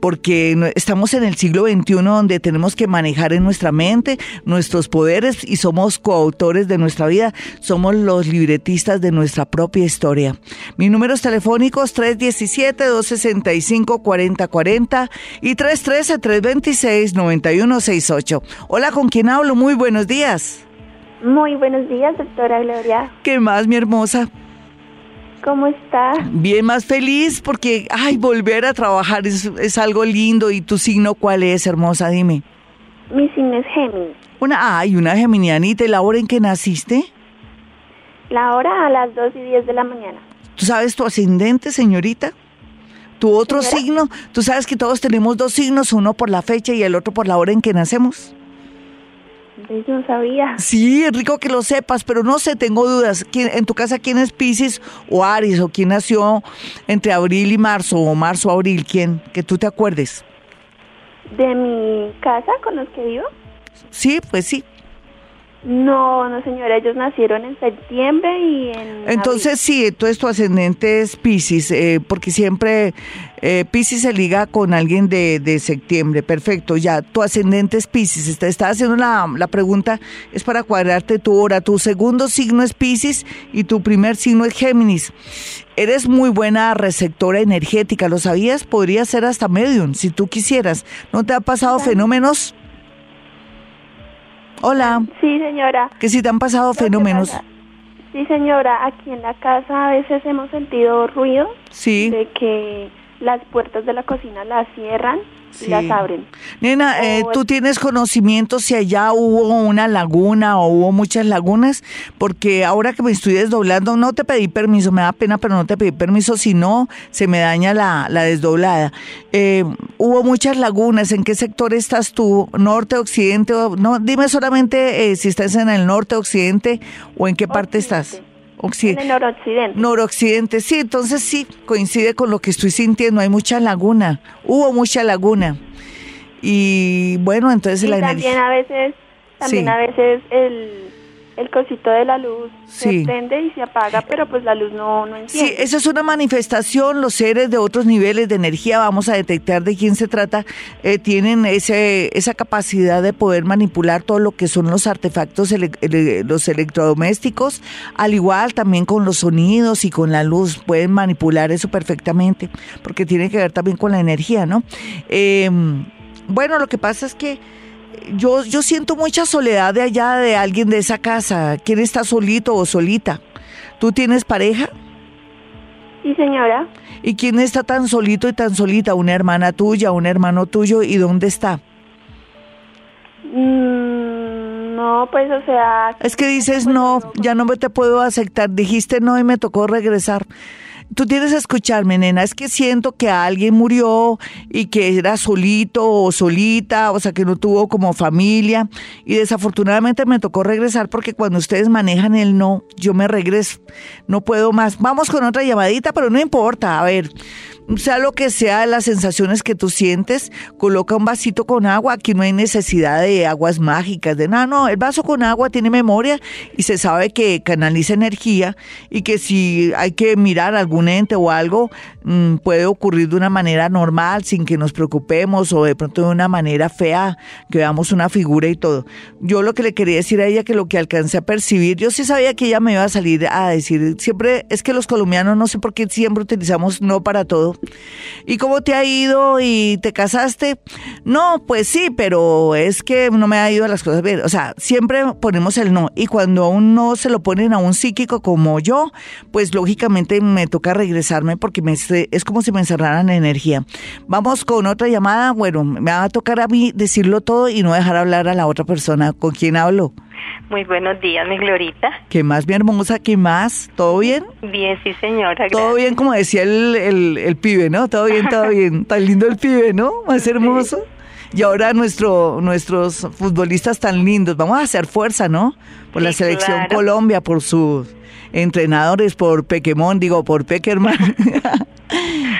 porque estamos en el siglo XXI donde tenemos que manejar en nuestra mente nuestros poderes y somos coautores de nuestra vida, somos los libretistas de nuestra propia historia. Mis números telefónicos 317-265-4040 y 313-326-9168. Hola, ¿con quién hablo? Muy buenos días. Muy buenos días, doctora Gloria. ¿Qué más, mi hermosa? ¿Cómo está? Bien, más feliz porque, ay, volver a trabajar es, algo lindo. ¿Y tu signo cuál es, hermosa? Dime. Mi signo es Géminis. Una, ay, una geminianita. ¿Y la hora en que naciste? La hora a las 2 y 10 de la mañana. ¿Tú sabes tu ascendente, señorita? ¿Tu otro signo? ¿Tú sabes que todos tenemos dos signos, uno por la fecha y el otro por la hora en que nacemos? Yo no sabía. Sí, es rico que lo sepas, pero no sé, tengo dudas. ¿Quién, ¿En tu casa quién es Pisces o Aries? ¿O quién nació entre abril y marzo o marzo abril? ¿Quién? Que tú te acuerdes. ¿De mi casa con los que vivo? Sí, pues sí. No, no señora, ellos nacieron en septiembre y en... Entonces sí, entonces tu ascendente es Pisces, eh, porque siempre eh, Pisces se liga con alguien de, de, septiembre, perfecto, ya, tu ascendente es Pisces, te está haciendo la, la pregunta, es para cuadrarte tu hora, tu segundo signo es Pisces y tu primer signo es Géminis. Eres muy buena receptora energética, ¿lo sabías? Podría ser hasta medium, si tú quisieras. ¿No te ha pasado fenómenos? Hola. Sí, señora. Que si te han pasado fenómenos. Sí, señora, aquí en la casa a veces hemos sentido ruido. Sí. De que las puertas de la cocina las cierran las abren. Nena, eh, ¿tú tienes conocimiento si allá hubo una laguna o hubo muchas lagunas? Porque ahora que me estoy desdoblando, no te pedí permiso, me da pena, pero no te pedí permiso, si no, se me daña la, la desdoblada. Eh, hubo muchas lagunas, ¿en qué sector estás tú? ¿Norte, occidente? No, dime solamente eh, si estás en el norte, occidente o en qué parte estás. Occidente. En el noroccidente. Noroccidente, sí, entonces sí, coincide con lo que estoy sintiendo, hay mucha laguna, hubo mucha laguna. Y bueno, entonces la también a veces, también a veces el el cosito de la luz se prende y se apaga, pero pues la luz no, no enciende. Sí, eso es una manifestación, los seres de otros niveles de energía, vamos a detectar de quién se trata, eh, tienen ese, esa capacidad de poder manipular todo lo que son los artefactos, los electrodomésticos, al igual también con los sonidos y con la luz, pueden manipular eso perfectamente, porque tiene que ver también con la energía, ¿no? Eh, bueno, lo que pasa es que yo, yo siento mucha soledad de allá de alguien de esa casa. ¿Quién está solito o solita? ¿Tú tienes pareja? Sí, señora. ¿Y quién está tan solito y tan solita? ¿Una hermana tuya, un hermano tuyo? ¿Y dónde está? Mm, no, pues o sea... Es que dices no, ya no me te puedo aceptar. Dijiste no y me tocó regresar tú tienes que escucharme, nena, es que siento que alguien murió y que era solito o solita, o sea, que no tuvo como familia y desafortunadamente me tocó regresar porque cuando ustedes manejan el no, yo me regreso, no puedo más. Vamos con otra llamadita, pero no importa, a ver, sea lo que sea las sensaciones que tú sientes, coloca un vasito con agua, aquí no hay necesidad de aguas mágicas, de nada, no, el vaso con agua tiene memoria y se sabe que canaliza energía y que si hay que mirar algún ente o algo, mm, puede ocurrir de una manera normal, sin que nos preocupemos o de pronto de una manera fea, que veamos una figura y todo. Yo lo que le quería decir a ella, que lo que alcancé a percibir, yo sí sabía que ella me iba a salir a decir, siempre es que los colombianos no sé por qué siempre utilizamos no para todo ¿Y cómo te ha ido y te casaste? No, pues sí, pero es que no me ha ido las cosas bien. O sea, siempre ponemos el no. Y cuando aún no se lo ponen a un psíquico como yo, pues lógicamente me toca regresarme porque me, es como si me encerraran energía. Vamos con otra llamada. Bueno, me va a tocar a mí decirlo todo y no dejar hablar a la otra persona con quien hablo. Muy buenos días, mi Glorita. ¿Qué más, mi hermosa? ¿Qué más? ¿Todo bien? Bien, sí, señora. Todo bien, como decía el, el, pibe, ¿no? Todo bien, todo bien. Tan lindo el pibe, ¿no? Más hermoso. Y ahora nuestro, nuestros futbolistas tan lindos. Vamos a hacer fuerza, ¿no? Por la selección Colombia, por sus entrenadores, por Pequemón, digo, por Peckerman.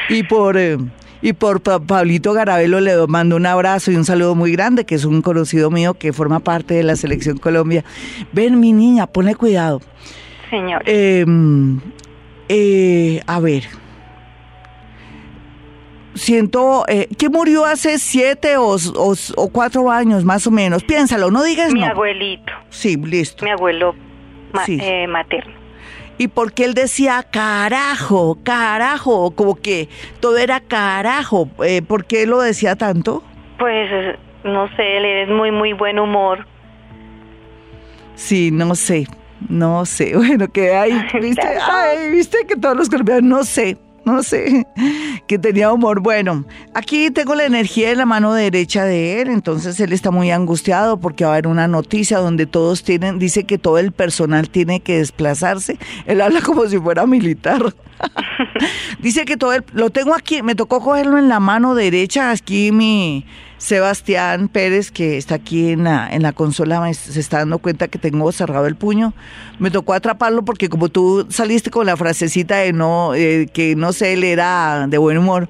y por... Eh, y por Pablito Garabelo le mando un abrazo y un saludo muy grande, que es un conocido mío que forma parte de la Selección Colombia. Ven, mi niña, ponle cuidado. Señor. Em, eh, a ver. Siento eh, que murió hace siete o, cuatro años, más o menos. Piénsalo, no digas Mi abuelito. Sí, listo. Mi abuelo eh, materno y porque él decía carajo, carajo, como que todo era carajo. Eh, ¿Por qué lo decía tanto? Pues no sé, él es muy, muy buen humor. Sí, no sé, no sé. Bueno, que hay, viste, ay, viste que todos los colombianos, no sé no sé, que tenía humor. Bueno, aquí tengo la energía en la mano derecha de él, entonces él está muy angustiado porque va a haber una noticia donde todos tienen, dice que todo el personal tiene que desplazarse. Él habla como si fuera militar. dice que todo el, lo tengo aquí, me tocó cogerlo en la mano derecha, aquí mi Sebastián Pérez, que está aquí en la, en la consola, se está dando cuenta que tengo cerrado el puño. Me tocó atraparlo porque como tú saliste con la frasecita de no, eh, que no sé, él era de buen humor.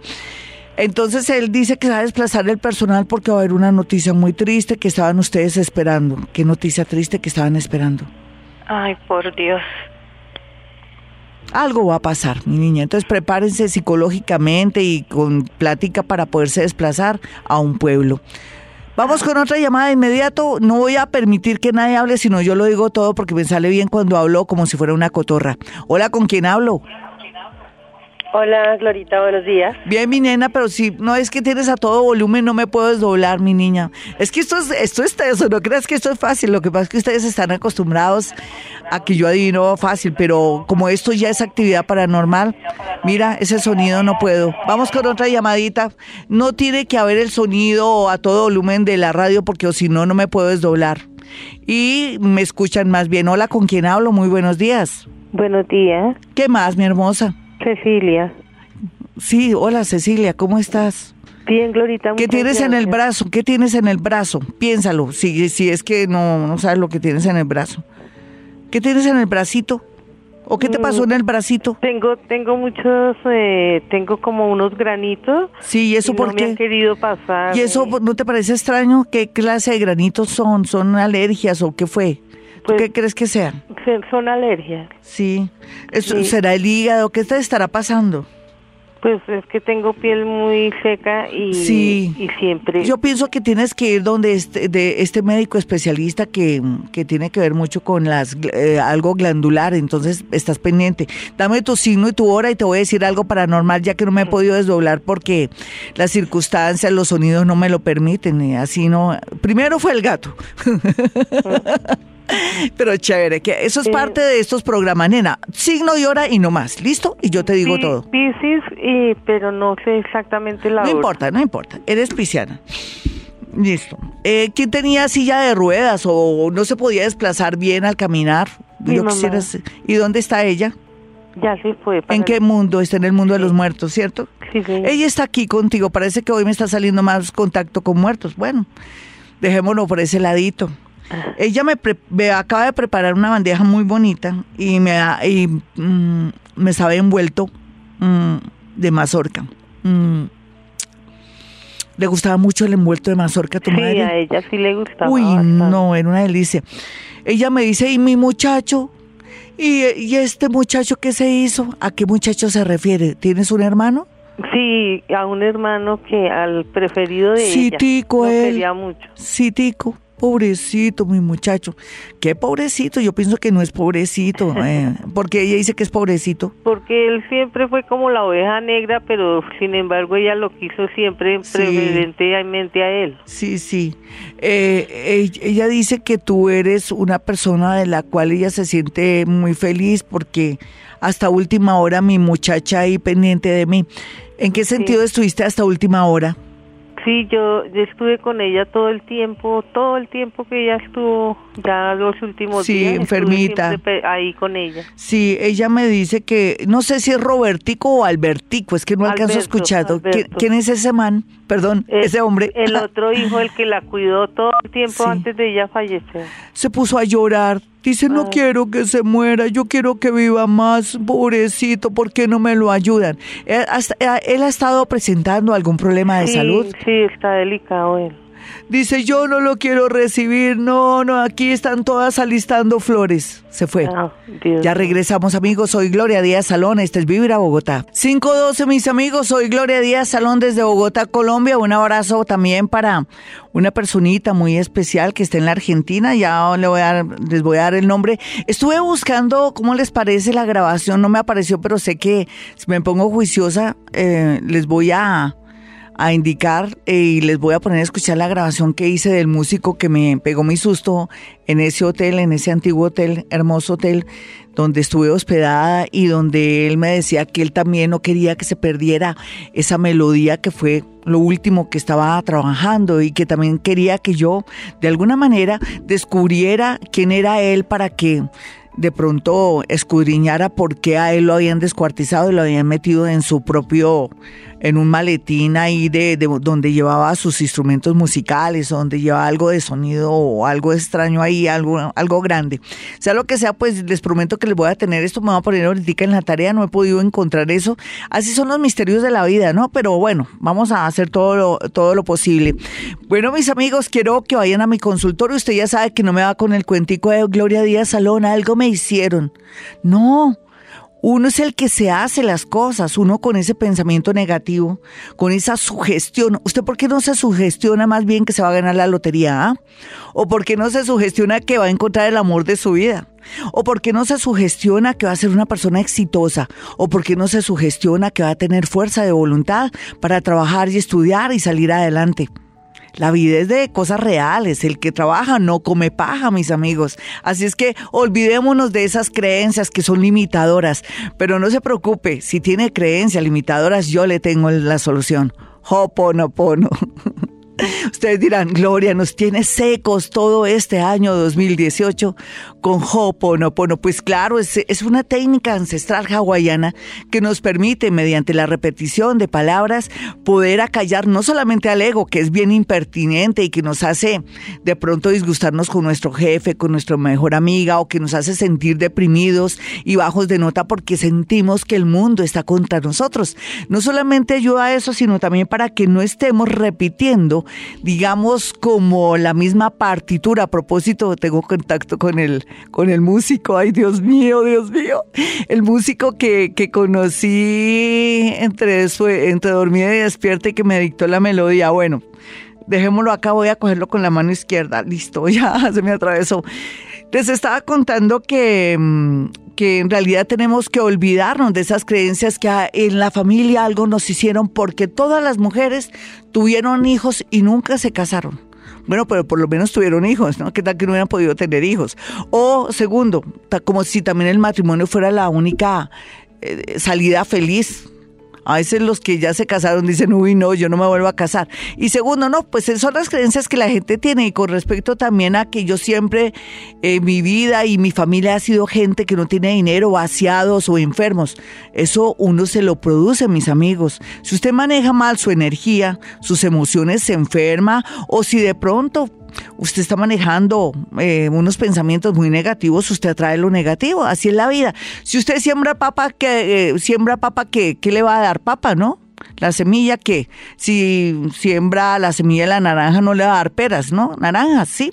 Entonces él dice que va a desplazar el personal porque va a haber una noticia muy triste que estaban ustedes esperando. ¿Qué noticia triste que estaban esperando? Ay, por Dios. Algo va a pasar, mi niña. Entonces prepárense psicológicamente y con plática para poderse desplazar a un pueblo. Vamos con otra llamada de inmediato. No voy a permitir que nadie hable, sino yo lo digo todo porque me sale bien cuando hablo como si fuera una cotorra. Hola, ¿con quién hablo? Hola, Glorita, buenos días. Bien, mi nena, pero si no es que tienes a todo volumen, no me puedo desdoblar, mi niña. Es que esto es, esto es eso, no creas que esto es fácil. Lo que pasa es que ustedes están acostumbrados a que yo adivino fácil, pero como esto ya es actividad paranormal, mira, ese sonido no puedo. Vamos con otra llamadita. No tiene que haber el sonido a todo volumen de la radio porque si no, no me puedo desdoblar. Y me escuchan más bien. Hola, ¿con quién hablo? Muy buenos días. Buenos días. ¿Qué más, mi hermosa? Cecilia. Sí, hola Cecilia, ¿cómo estás? Bien, Glorita. ¿Qué tienes en el brazo? ¿Qué tienes en el brazo? Piénsalo, si, si es que no, no sabes lo que tienes en el brazo. ¿Qué tienes en el bracito? ¿O qué te pasó en el bracito? Tengo, tengo muchos, eh, tengo como unos granitos. Sí, ¿y eso por qué? Me querido pasar. ¿Y eso no te parece extraño? ¿Qué clase de granitos son? ¿Son alergias o qué fue? Pues, ¿Qué crees que sean? Son alergias. Sí. Eso, ¿Será el hígado? ¿Qué te estará pasando? Pues es que tengo piel muy seca y, sí. y siempre... Yo pienso que tienes que ir donde este, de este médico especialista que, que tiene que ver mucho con las eh, algo glandular, entonces estás pendiente. Dame tu signo y tu hora y te voy a decir algo paranormal ya que no me he podido desdoblar porque las circunstancias, los sonidos no me lo permiten. Y así no... Primero fue el gato. Pero chévere, que eso es parte de estos programas, nena. Signo y hora y no más, ¿listo? Y yo te digo todo. Piscis, y, pero no sé exactamente la no hora. No importa, no importa. Eres pisciana. Listo. Eh, ¿Quién tenía silla de ruedas o no se podía desplazar bien al caminar? Mi mamá. ¿Y dónde está ella? Ya se fue. ¿En qué mundo? Está en el mundo de los muertos, ¿cierto? Sí, sí. Ella está aquí contigo. Parece que hoy me está saliendo más contacto con muertos. Bueno, dejémonos por ese ladito. Ella me, acaba de preparar una bandeja muy bonita y me, y, mm, me sabe envuelto mm, de mazorca. Mm. Le gustaba mucho el envuelto de mazorca a tu sí, madre. a ella sí le gustaba. Uy, bastante. no, era una delicia. Ella me dice, ¿y mi muchacho? ¿Y, ¿Y este muchacho qué se hizo? ¿A qué muchacho se refiere? ¿Tienes un hermano? Sí, a un hermano que al preferido de sí, ella. Tico, lo él. quería mucho. Sí, Tico. Pobrecito, mi muchacho. ¿Qué pobrecito? Yo pienso que no es pobrecito. Eh, porque ella dice que es pobrecito. Porque él siempre fue como la oveja negra, pero sin embargo ella lo quiso siempre Sí. preferentemente a él. Sí, sí. Eh, ella, ella dice que tú eres una persona de la cual ella se siente muy feliz porque hasta última hora mi muchacha ahí pendiente de mí. ¿En qué sentido estuviste hasta última hora? Sí, yo, yo estuve con ella todo el tiempo, todo el tiempo que ella estuvo, ya los últimos Sí, días. estuve enfermita. ahí con ella. Sí, ella me dice que, no sé si es Robertico o Albertico, es que no alcanzo a Alberto, escuchar. ¿Qui- Alberto. ¿Quién es ese man? Perdón, ese hombre. El otro hijo, el que la cuidó todo el tiempo Sí. antes de ella fallecer. se puso a llorar. Dice, no Ay. quiero que se muera, yo quiero que viva más, pobrecito, ¿por qué no me lo ayudan? Él, hasta- él ha estado presentando algún problema de sí, salud. Sí, está delicado él. Dice, yo no lo quiero recibir, no, no, aquí están todas alistando flores. Se fue. Ah, Ya regresamos amigos, soy Gloria Díaz Salón, este es Vivir a Bogotá. 512 mis amigos, soy Gloria Díaz Salón desde Bogotá, Colombia. Un abrazo también para una personita muy especial que está en la Argentina, ya le voy a dar- les voy a dar el nombre. Estuve buscando cómo les parece la grabación, no me apareció, pero sé que si me pongo juiciosa eh, les voy a a indicar eh, y les voy a poner a escuchar la grabación que hice del músico que me pegó mi susto en ese hotel, en ese antiguo hotel, hermoso hotel, donde estuve hospedada y donde él me decía que él también no quería que se perdiera esa melodía que fue lo último que estaba trabajando y que también quería que yo de alguna manera descubriera quién era él para que de pronto escudriñara por qué a él lo habían descuartizado y lo habían metido en su propio en un maletín ahí de, donde llevaba sus instrumentos musicales, donde llevaba algo de sonido o algo extraño ahí, algo, algo grande. Sea lo que sea, pues les prometo que les voy a tener esto, me voy a poner ahorita en la tarea, no he podido encontrar eso. Así son los misterios de la vida, ¿no? Pero bueno, vamos a hacer todo lo, todo lo posible. Bueno, mis amigos, quiero que vayan a mi consultorio. Usted ya sabe que no me va con el cuentico de Gloria Díaz Salón, algo me hicieron. No, uno es el que se hace las cosas, uno con ese pensamiento negativo, con esa sugestión. ¿Usted por qué no se sugestiona más bien que se va a ganar la lotería? Ah? ¿O por qué no se sugestiona que va a encontrar el amor de su vida? ¿O por qué no se sugestiona que va a ser una persona exitosa? ¿O por qué no se sugestiona que va a tener fuerza de voluntad para trabajar y estudiar y salir adelante? La vida es de cosas reales. El que trabaja no come paja, mis amigos. Así es que olvidémonos de esas creencias que son limitadoras. Pero no se preocupe, si tiene creencias limitadoras, yo le tengo la solución. Hoponopono. Ustedes dirán, Gloria, nos tiene secos todo este año 2018 con Ho'oponopono. Pues claro, es, es una técnica ancestral hawaiana que nos permite, mediante la repetición de palabras, poder acallar no solamente al ego, que es bien impertinente y que nos hace de pronto disgustarnos con nuestro jefe, con nuestra mejor amiga, o que nos hace sentir deprimidos y bajos de nota porque sentimos que el mundo está contra nosotros. No solamente ayuda a eso, sino también para que no estemos repitiendo digamos, como la misma partitura. A propósito, tengo contacto con el, con el músico. Ay, Dios mío, Dios mío. El músico que, que conocí entre, entre dormida y despierta y que me dictó la melodía. Bueno, dejémoslo acá, voy a cogerlo con la mano izquierda. Listo, ya se me atravesó. Les estaba contando que, mm, que en realidad tenemos que olvidarnos de esas creencias que en la familia algo nos hicieron porque todas las mujeres tuvieron hijos y nunca se casaron. Bueno, pero por lo menos tuvieron hijos, ¿no? ¿Qué tal que no hubieran podido tener hijos? O segundo, como si también el matrimonio fuera la única eh, salida feliz a veces los que ya se casaron dicen, uy, no, yo no me vuelvo a casar. Y segundo, no, pues son las creencias que la gente tiene y con respecto también a que yo siempre, en mi vida y mi familia ha sido gente que no tiene dinero, vaciados o enfermos. Eso uno se lo produce, mis amigos. Si usted maneja mal su energía, sus emociones se enferma o si de pronto usted está manejando eh, unos pensamientos muy negativos, usted atrae lo negativo, así es la vida. Si usted siembra papa, que eh, siembra papa, ¿qué, ¿qué le va a dar papa, no? La semilla que si siembra la semilla de la naranja no le va a dar peras, ¿no? Naranjas, sí.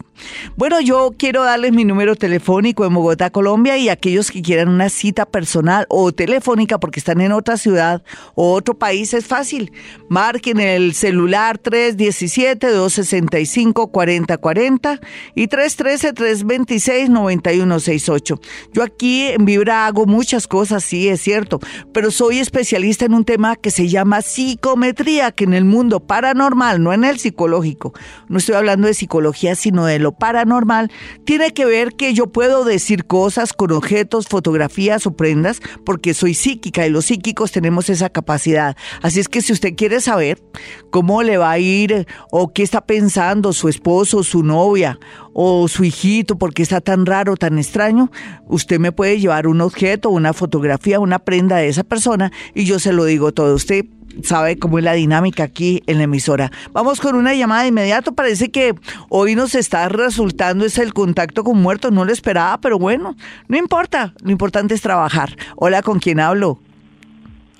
Bueno, yo quiero darles mi número telefónico en Bogotá, Colombia, y aquellos que quieran una cita personal o telefónica porque están en otra ciudad o otro país, es fácil. Marquen el celular 317-265-4040 y 313-326-9168. Yo aquí en Vibra hago muchas cosas, sí, es cierto, pero soy especialista en un tema que se llama psicometría, que en el mundo paranormal, no en el psicológico, no estoy hablando de psicología, sino de lo paranormal, tiene que ver que yo puedo decir cosas con objetos, fotografías o prendas, porque soy psíquica y los psíquicos tenemos esa capacidad. Así es que si usted quiere saber cómo le va a ir o qué está pensando su esposo, su novia o su hijito, porque está tan raro, tan extraño, usted me puede llevar un objeto, una fotografía, una prenda de esa persona y yo se lo digo todo. Usted sabe cómo es la dinámica aquí en la emisora. Vamos con una llamada de inmediato. Parece que hoy nos está resultando es el contacto con muertos. No lo esperaba, pero bueno, no importa. Lo importante es trabajar. Hola, ¿con quién hablo?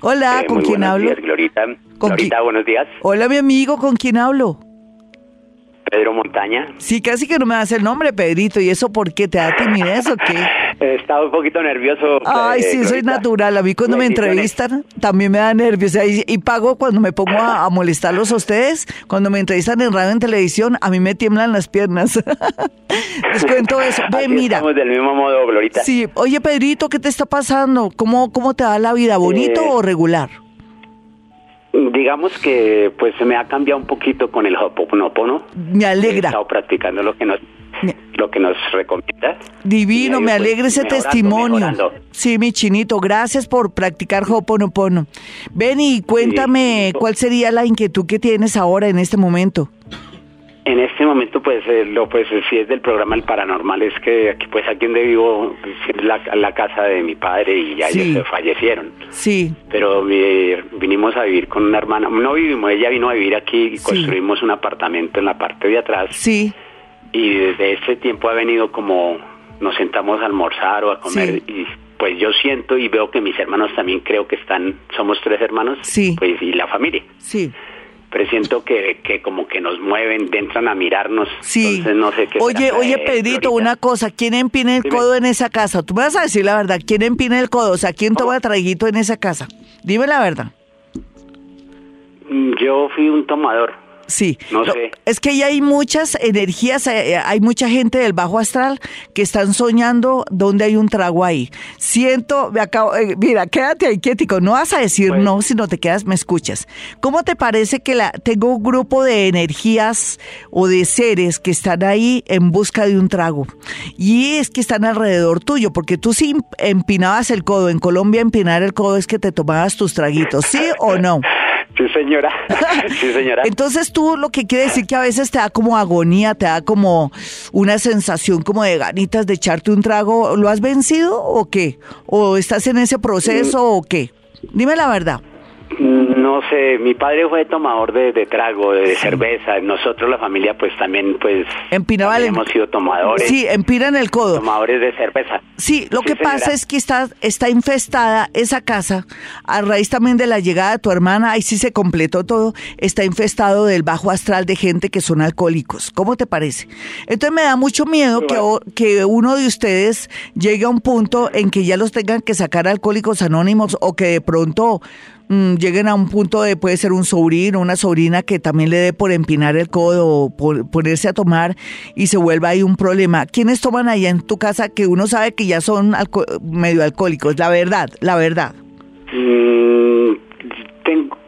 Hola, eh, ¿con quién hablo? Días, Glorita. Glorita, buenos días. Hola, mi amigo, ¿con quién hablo? Pedro Montaña. Sí, casi que no me das el nombre, Pedrito. ¿Y eso por qué? ¿Te da timidez o qué? He estado un poquito nervioso. Ay, sí, soy natural. A mí cuando me entrevistan también me da nervios. Y, pago cuando me pongo a, molestarlos a ustedes. Cuando me entrevistan en radio, en televisión, a mí me tiemblan las piernas. Les cuento eso. Ve, mira. Estamos del mismo modo, Glorita. Sí. Oye, Pedrito, ¿qué te está pasando? ¿Cómo, cómo te da la vida? ¿Bonito eh, o regular? Digamos que pues se me ha cambiado un poquito con el Hoponopono. Me alegra. He estado practicando lo que nos lo que nos recomienda. Divino, me alegra ese testimonio. Sí, mi chinito, gracias por practicar Hoponopono. Ven y cuéntame cuál sería la inquietud que tienes ahora en este momento. En este momento, pues, eh, lo pues si es del programa El Paranormal, es que aquí, pues, aquí donde vivo, es la, la casa de mi padre y ya ellos se fallecieron. Sí. Pero vinimos a vivir con una hermana, no vivimos, ella vino a vivir aquí y construimos un apartamento en la parte de atrás. Sí. Y desde ese tiempo ha venido como nos sentamos a almorzar o a comer y pues yo siento y veo que mis hermanos también creo que están, somos tres hermanos, sí. pues y la familia. Sí presiento que, que como que nos mueven, entran a mirarnos. Sí. Entonces no sé qué. Oye, oye, Pedrito, una cosa, ¿quién empina el codo en esa casa? Tú me vas a decir la verdad, ¿quién empina el codo? O sea, ¿quién toma traguito en esa casa? Dime la verdad. Mm, yo fui un tomador. Sí, no sé. Es que ya hay muchas energías, eh, eh, hay mucha gente del bajo astral que están soñando donde hay un trago ahí. Siento, me acabo, eh, mira, quédate ahí quietico, no vas a decir pues no si no te quedas, me escuchas. ¿Cómo te parece que la, tengo un grupo de energías o de seres que están ahí en busca de un trago? Y es que están alrededor tuyo, porque tú sí empinabas el codo. En Colombia empinar el codo es que te tomabas tus traguitos, ¿sí o no? Sí, señora. sí, señora. Entonces tú lo que quiere decir que a veces te da como agonía, te da como una sensación como de ganitas de echarte un trago. ¿Lo has vencido o qué? ¿O estás en ese proceso o qué? Dime la verdad. No sé, mi padre fue tomador de, trago, de cerveza. Nosotros, la familia, pues también, pues. Hemos sido tomadores. Sí, empinan el codo. Tomadores de cerveza. Sí, lo que pasa es que está, está infestada esa casa, a raíz también de la llegada de tu hermana, ahí sí se completó todo, está infestado del bajo astral de gente que son alcohólicos. ¿Cómo te parece? Entonces me da mucho miedo que, que uno de ustedes llegue a un punto en que ya los tengan que sacar alcohólicos anónimos o que de pronto Mm, lleguen a un punto de puede ser un sobrino, una sobrina que también le dé por empinar el codo o por ponerse a tomar y se vuelva ahí un problema. ¿Quiénes toman allá en tu casa que uno sabe que ya son medio alcohólicos? La verdad, la verdad. Mm,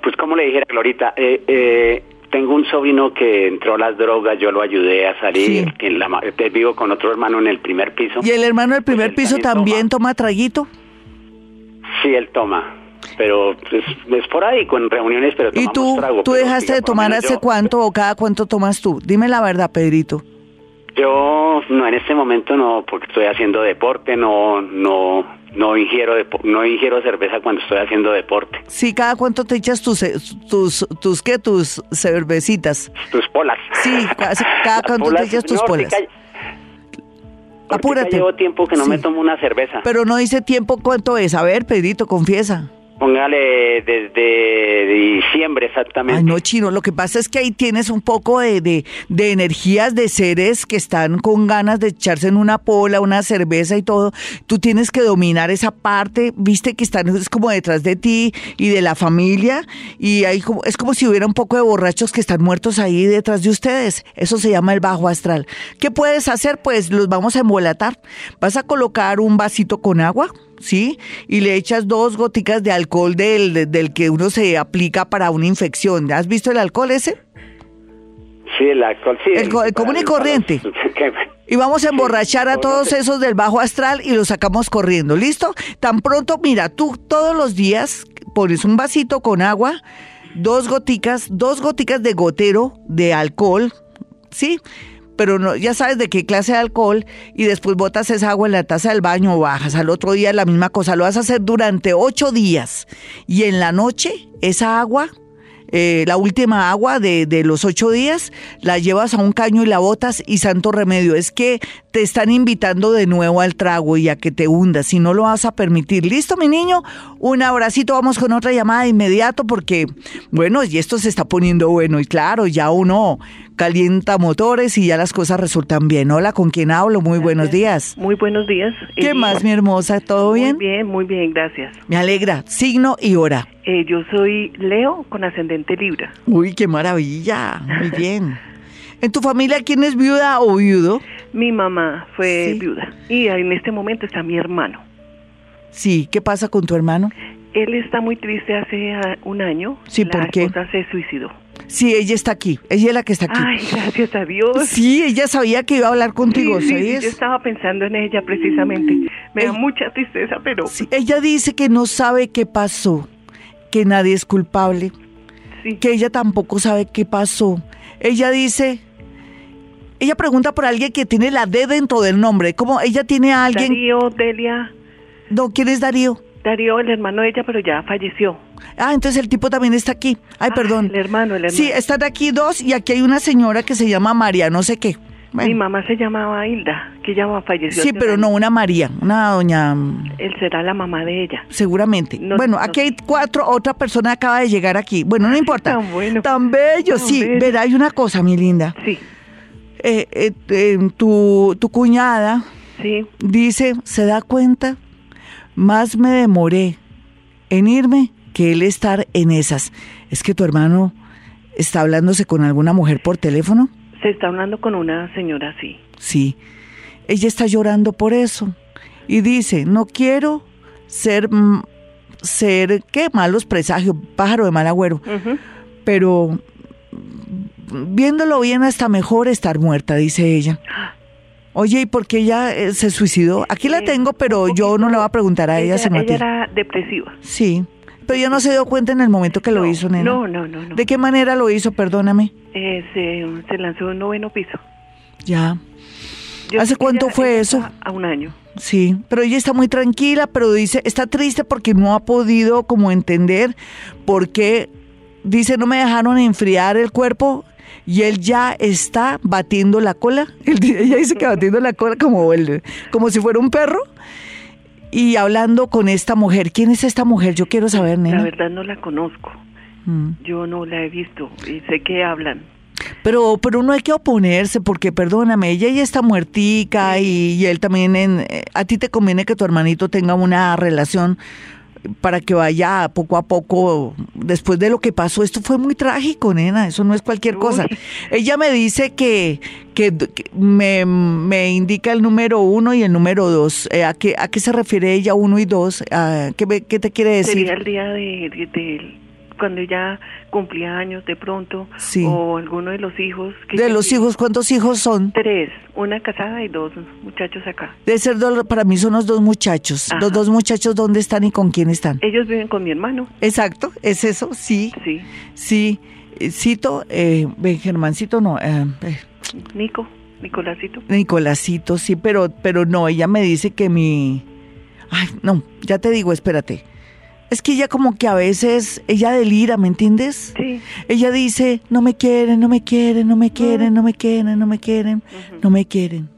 pues como le dijera Glorita, eh, eh, tengo un sobrino que entró a las drogas, yo lo ayudé a salir, en la, vivo con otro hermano en el primer piso. ¿Y el hermano del primer pues piso también, toma. toma traguito? Sí, él toma pero es esporádico en reuniones, pero ¿Y tú, tú dejaste de tomar hace cuánto o cada cuánto tomas tú? Dime la verdad, Pedrito. Yo no en este momento no, porque estoy haciendo deporte, no no no ingiero no ingiero cerveza cuando estoy haciendo deporte. Sí, cada cuánto te echas tus tus tus qué tus cervecitas. Tus polas. Sí, cada, cuánto te echas tus polas. Apúrate. Llevo tiempo que no me tomo una cerveza. Pero no dice tiempo cuánto es. A ver, Pedrito, confiesa. Póngale desde diciembre exactamente. Ay, no, chino, lo que pasa es que ahí tienes un poco de, de, energías de seres que están con ganas de echarse en una pola, una cerveza y todo. Tú tienes que dominar esa parte, viste que están es como detrás de ti y de la familia y ahí como, es como si hubiera un poco de borrachos que están muertos ahí detrás de ustedes. Eso se llama el bajo astral. ¿Qué puedes hacer? Pues los vamos a embolatar. Vas a colocar un vasito con agua ¿sí? Y le echas dos goticas de alcohol del, del que uno se aplica para una infección. ¿Has visto el alcohol ese? Sí, el alcohol, sí. El, común y corriente. Y vamos a emborrachar a todos esos del bajo astral y los sacamos corriendo, ¿listo? Tan pronto, mira, tú todos los días pones un vasito con agua, dos goticas, dos goticas de gotero de alcohol, ¿sí? Pero no, ya sabes de qué clase de alcohol y después botas esa agua en la taza del baño o bajas al otro día la misma cosa. Lo vas a hacer durante ocho días y en la noche esa agua eh, la última agua de, de, los ocho días, la llevas a un caño y la botas y santo remedio. Es que te están invitando de nuevo al trago y a que te hundas, si no lo vas a permitir. ¿Listo, mi niño? Un abracito, vamos con otra llamada de inmediato porque, bueno, y esto se está poniendo bueno y claro, ya uno calienta motores y ya las cosas resultan bien. Hola, ¿con quién hablo? Muy buenos días. Muy buenos días. ¿Qué más, mi hermosa? ¿Todo bien? Muy bien, muy bien, gracias. Me alegra. Signo y hora. Eh, yo soy Leo con ascendente Libra. Uy, qué maravilla. Muy bien. ¿En tu familia quién es viuda o viudo? Mi mamá fue viuda y en este momento está mi hermano. Sí, ¿qué pasa con tu hermano? Él está muy triste hace ah, un año. Sí, ¿por qué? se suicidó. Sí, ella está aquí. Ella es la que está aquí. Ay, gracias a Dios. Sí, ella sabía que iba a hablar contigo, sí, sí, yo estaba pensando en ella precisamente. Me da mucha tristeza, pero... Sí, ella dice que no sabe qué pasó que nadie es culpable, que ella tampoco sabe qué pasó. Ella dice ella pregunta por alguien que tiene la D dentro del nombre. ¿Cómo ella tiene a alguien? Darío, Delia. No, ¿quién es Darío? Darío, el hermano de ella, pero ya falleció. Ah, entonces el tipo también está aquí. Ay, Ah, perdón. El hermano, el hermano. Sí, están aquí dos y aquí hay una señora que se llama María, no sé qué. Bueno. Mi mamá se llamaba Hilda, que ella falleció. Sí, pero no una María, una doña, mm, Él será la mamá de ella. seguramente. No, bueno, no. aquí hay cuatro, otra persona acaba de llegar aquí. Bueno, no importa. tan bueno. Tan bello, Tan sí. bello. Verá, hay una cosa, mi linda. Sí, Eh, eh, eh, tu, tu cuñada sí. dice, ¿se da cuenta? Más me demoré en irme que él estar en esas. Es que tu hermano está hablándose con alguna mujer por teléfono. Se está hablando con una señora así. Sí. Ella está llorando por eso. Y dice, no quiero ser, ser, ¿qué? Malos presagios, pájaro de mal agüero. Pero viéndolo bien, hasta mejor estar muerta, dice ella. Oye, ¿y por qué ella eh, se suicidó? Aquí la tengo, pero yo no le voy a preguntar a ella, ella, se ella mató. era depresiva. Sí, pero ella no se dio cuenta en el momento que lo hizo, nena. No, no, no. no. ¿De qué manera lo hizo? Perdóname. Eh, se, se lanzó un noveno piso. Ya, Yo ¿Hace cuánto fue eso? A un año. sí. Pero ella está muy tranquila, pero dice, está triste porque no ha podido como entender por qué, dice, no me dejaron enfriar el cuerpo y él ya está batiendo la cola. Él ella dice que batiendo la cola como, el, como si fuera un perro. Y hablando con esta mujer. ¿Quién es esta mujer? Yo quiero saber, La nena. verdad no la conozco. Mm. Yo no la he visto y sé que hablan. Pero, pero no hay que oponerse porque, perdóname, ella ya está muertica y, y él también, en, eh, a ti te conviene que tu hermanito tenga una relación para que vaya poco a poco, después de lo que pasó, esto fue muy trágico, nena, eso no es cualquier cosa. Ella me dice que, que, que me, me indica el número uno y el número dos. Eh, ¿a, qué, ¿A qué se refiere ella, uno y dos? Ah, ¿qué, ¿Qué te quiere decir? Sería el día de, de- de- cuando ella cumplía años de pronto. Sí. O alguno de los hijos. que De los hijos, ¿cuántos hijos son? Tres. Una casada y dos muchachos acá. Debe ser, dos- para mí son los dos muchachos. Ajá. Los dos muchachos, ¿dónde están y con quién están? Ellos viven con mi hermano. Exacto, es eso, sí, Sí. sí. Eh, Cito, eh, Germancito, no, eh, eh, Nico. Nicolásito. Nicolásito, sí, pero, pero no, ella me dice que mi... Ay, no, ya te digo, espérate. Es que ella como que a veces, ella delira, ¿me entiendes? Sí. Ella dice, no me quieren, no me quieren, no me quieren, no me quieren, no me quieren, no me quieren.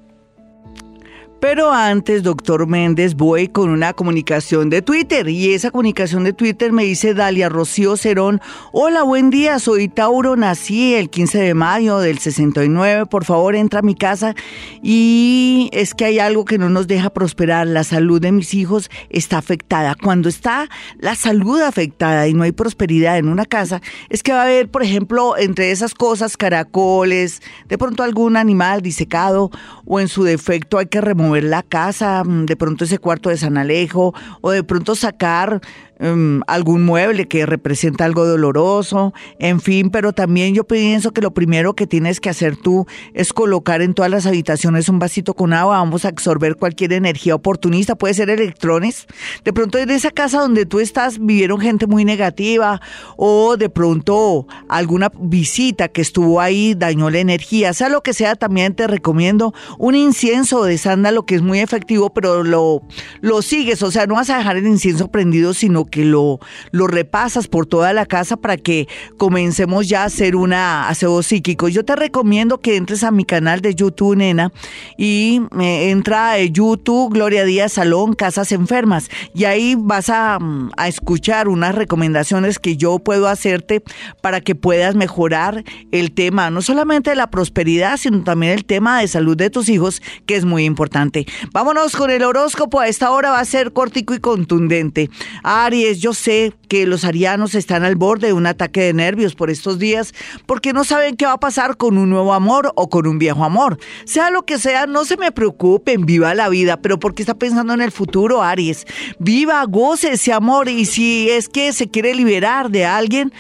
Pero antes, doctor Méndez, voy con una comunicación de Twitter y esa comunicación de Twitter me dice Dalia Rocío Cerón, hola, buen día, soy Tauro, nací el 15 de mayo del 69, por favor entra a mi casa y es que hay algo que no nos deja prosperar, la salud de mis hijos está afectada. Cuando está la salud afectada y no hay prosperidad en una casa, es que va a haber, por ejemplo, entre esas cosas, caracoles, de pronto algún animal disecado o en su defecto hay que remover la casa, mm, de pronto ese cuarto de San Alejo o de pronto sacar em, algún mueble que representa algo doloroso, en fin, pero también yo pienso que lo primero que tienes que hacer tú es colocar en todas las habitaciones un vasito con agua, vamos a absorber cualquier energía oportunista, puede ser electrones, de pronto en esa casa donde tú estás vivieron gente muy negativa o de pronto alguna visita que estuvo ahí dañó la energía, sea lo que sea, también te recomiendo un incienso de sándalo que es muy efectivo, pero lo, lo sigues, o sea, no vas a dejar el incienso prendido, sino que lo, lo repasas por toda la casa para que comencemos ya a hacer una aseo psíquico. Yo te recomiendo que entres a mi canal de YouTube, nena, y eh, entra a YouTube Gloria Díaz Salón Casas Enfermas, y ahí vas a, mm, a escuchar unas recomendaciones que yo puedo hacerte para que puedas mejorar el tema, no solamente de la prosperidad, sino también el tema de salud de tus hijos, que es muy importante. Vámonos con el horóscopo, a esta hora va a ser cortico y contundente. Aries, yo sé que los arianos están al borde de un ataque de nervios por estos días porque no saben qué va a pasar con un nuevo amor o con un viejo amor. Sea lo que sea, no se me preocupen, viva la vida, pero porque está pensando en el futuro, Aries. Viva, goce ese amor y si es que se quiere liberar de alguien,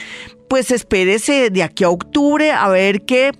pues espérese de aquí a octubre a ver qué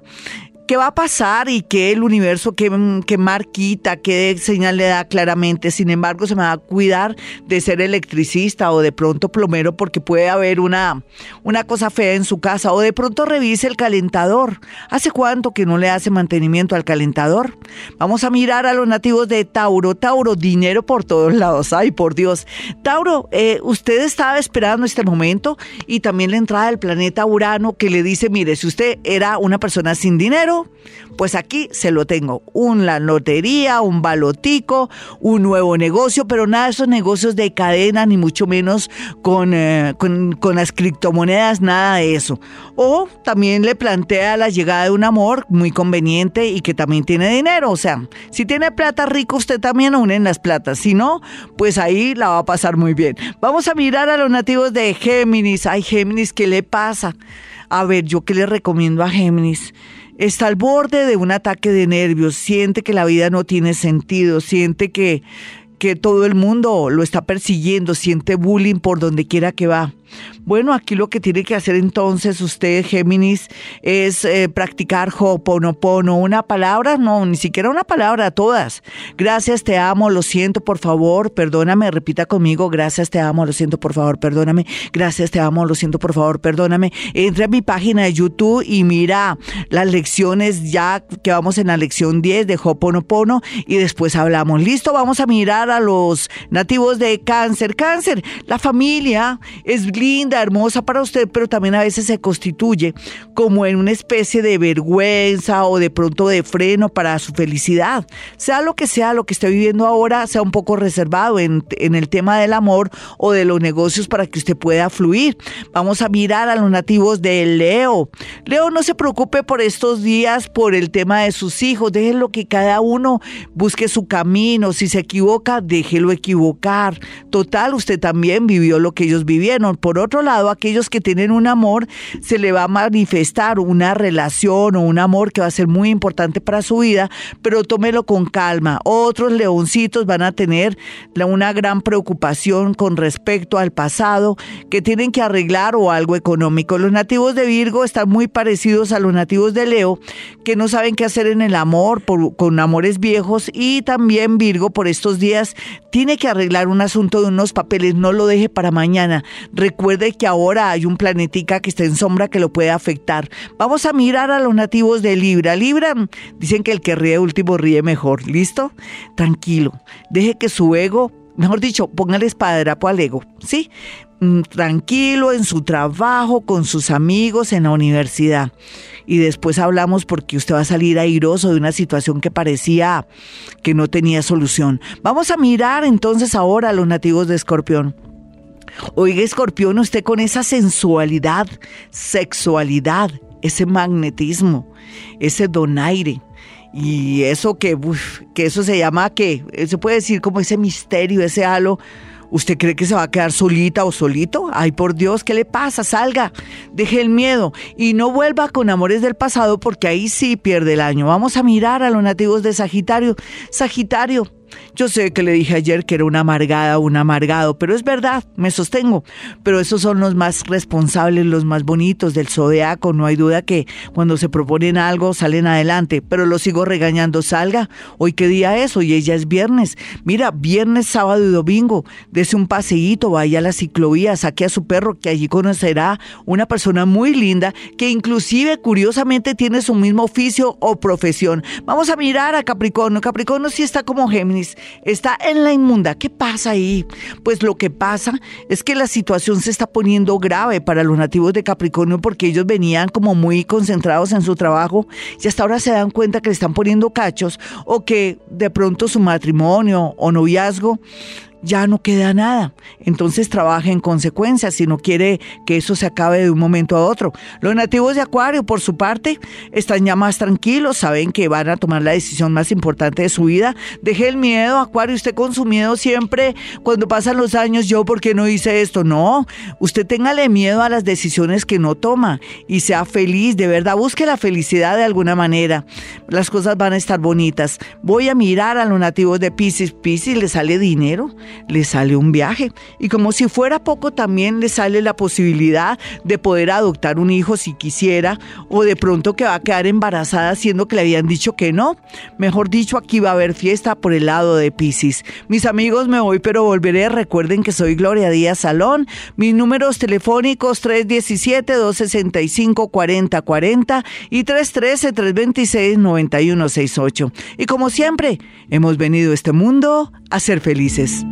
qué va a pasar y qué el universo, qué, qué marquita, qué señal le da claramente. Sin embargo, se me va a cuidar de ser electricista o de pronto plomero porque puede haber una, una cosa fea en su casa o de pronto revise el calentador. ¿Hace cuánto que no le hace mantenimiento al calentador? Vamos a mirar a los nativos de Tauro. Tauro, dinero por todos lados. Ay, por Dios. Tauro, eh, usted estaba esperando este momento y también la entrada del planeta Urano que le dice, mire, si usted era una persona sin dinero, pues aquí se lo tengo. Una lotería, un balotico, un nuevo negocio, pero nada de esos negocios de cadena, ni mucho menos con, eh, con, con, las criptomonedas, nada de eso. O también le plantea la llegada de un amor muy conveniente y que también tiene dinero. O sea, si tiene plata rico, usted también unen las platas. Si no, pues ahí la va a pasar muy bien. Vamos a mirar a los nativos de Géminis. Ay, Géminis, ¿qué le pasa? A ver, yo qué le recomiendo a Géminis está al borde de un ataque de nervios, siente que la vida no tiene sentido, siente que, que todo el mundo lo está persiguiendo, siente bullying por donde quiera que va. Bueno, aquí lo que tiene que hacer entonces usted, Géminis, es eh, practicar Ho'oponopono. Una palabra, no, ni siquiera una palabra, todas. Gracias, te amo, lo siento, por favor, perdóname, repita conmigo, gracias, te amo, lo siento, por favor, perdóname. Gracias, te amo, lo siento, por favor, perdóname. Entra a mi página de YouTube y mira las lecciones ya que vamos en la lección 10 de Ho'oponopono y después hablamos. Listo, vamos a mirar a los nativos de cáncer. Cáncer, la familia es linda, hermosa para usted, pero también a veces se constituye como en una especie de vergüenza o de pronto de freno para su felicidad. Sea lo que sea lo que esté viviendo ahora, sea un poco reservado en, en el tema del amor o de los negocios para que usted pueda fluir. Vamos a mirar a los nativos de Leo. Leo, no se preocupe por estos días, por el tema de sus hijos. Déjenlo que cada uno busque su camino. Si se equivoca, déjelo equivocar. Total, usted también vivió lo que ellos vivieron. Otro lado, aquellos que tienen un amor, se le va a manifestar una relación o un amor que va a ser muy importante para su vida, pero tómelo con calma. Otros leoncitos van a tener una gran preocupación con respecto al pasado que tienen que arreglar o algo económico. Los nativos de Virgo están muy parecidos a los nativos de Leo, que no saben qué hacer en el amor por, con amores viejos y también Virgo por estos días tiene que arreglar un asunto de unos papeles, no lo deje para mañana. Recuerde que ahora hay un planetica que está en sombra que lo puede afectar. Vamos a mirar a los nativos de Libra. Libra, dicen que el que ríe último ríe mejor. ¿Listo? Tranquilo. Deje que su ego, mejor dicho, póngale espadrapo al ego. ¿Sí? Mm, tranquilo en su trabajo, con sus amigos, en la universidad. Y después hablamos porque usted va a salir airoso de una situación que parecía que no tenía solución. Vamos a mirar entonces ahora a los nativos de Escorpión. Oiga, escorpión, usted con esa sensualidad, sexualidad, ese magnetismo, ese donaire. Y eso que, que eso se llama que, se puede decir como ese misterio, ese halo. ¿Usted cree que se va a quedar solita o solito? Ay, por Dios, ¿qué le pasa? Salga, deje el miedo y no vuelva con amores del pasado porque ahí sí pierde el año. Vamos a mirar a los nativos de Sagitario. Sagitario, yo sé que le dije ayer que era una amargada un amargado, pero es verdad, me sostengo. Pero esos son los más responsables, los más bonitos del zodiaco. No hay duda que cuando se proponen algo salen adelante, pero lo sigo regañando. Salga, hoy qué día es, hoy ella es viernes. Mira, viernes, sábado y domingo, dese un paseíto, vaya a la ciclovía, saque a su perro, que allí conocerá una persona muy linda que inclusive curiosamente tiene su mismo oficio o profesión. Vamos a mirar a Capricornio. Capricornio sí está como Está en la inmunda. ¿Qué pasa ahí? Pues lo que pasa es que la situación se está poniendo grave para los nativos de Capricornio porque ellos venían como muy concentrados en su trabajo y hasta ahora se dan cuenta que le están poniendo cachos o que de pronto su matrimonio o noviazgo ya no queda nada. Entonces trabaja en consecuencia si no quiere que eso se acabe de un momento a otro. Los nativos de Acuario, por su parte, están ya más tranquilos, saben que van a tomar la decisión más importante de su vida. Deje el miedo, Acuario, usted con su miedo siempre, cuando pasan los años, yo, ¿por qué no hice esto? No, usted téngale miedo a las decisiones que no toma y sea feliz, de verdad, busque la felicidad de alguna manera. Las cosas van a estar bonitas. Voy a mirar a los nativos de Pisces. Pisces le sale dinero le sale un viaje. Y como si fuera poco, también le sale la posibilidad de poder adoptar un hijo si quisiera, o de pronto que va a quedar embarazada siendo que le habían dicho que no. Mejor dicho, aquí va a haber fiesta por el lado de Pisces. Mis amigos, me voy, pero volveré. Recuerden que soy Gloria Díaz Salón. Mis números telefónicos 317-265-4040 y 313-326-9168. Y como siempre, hemos venido a este mundo a ser felices.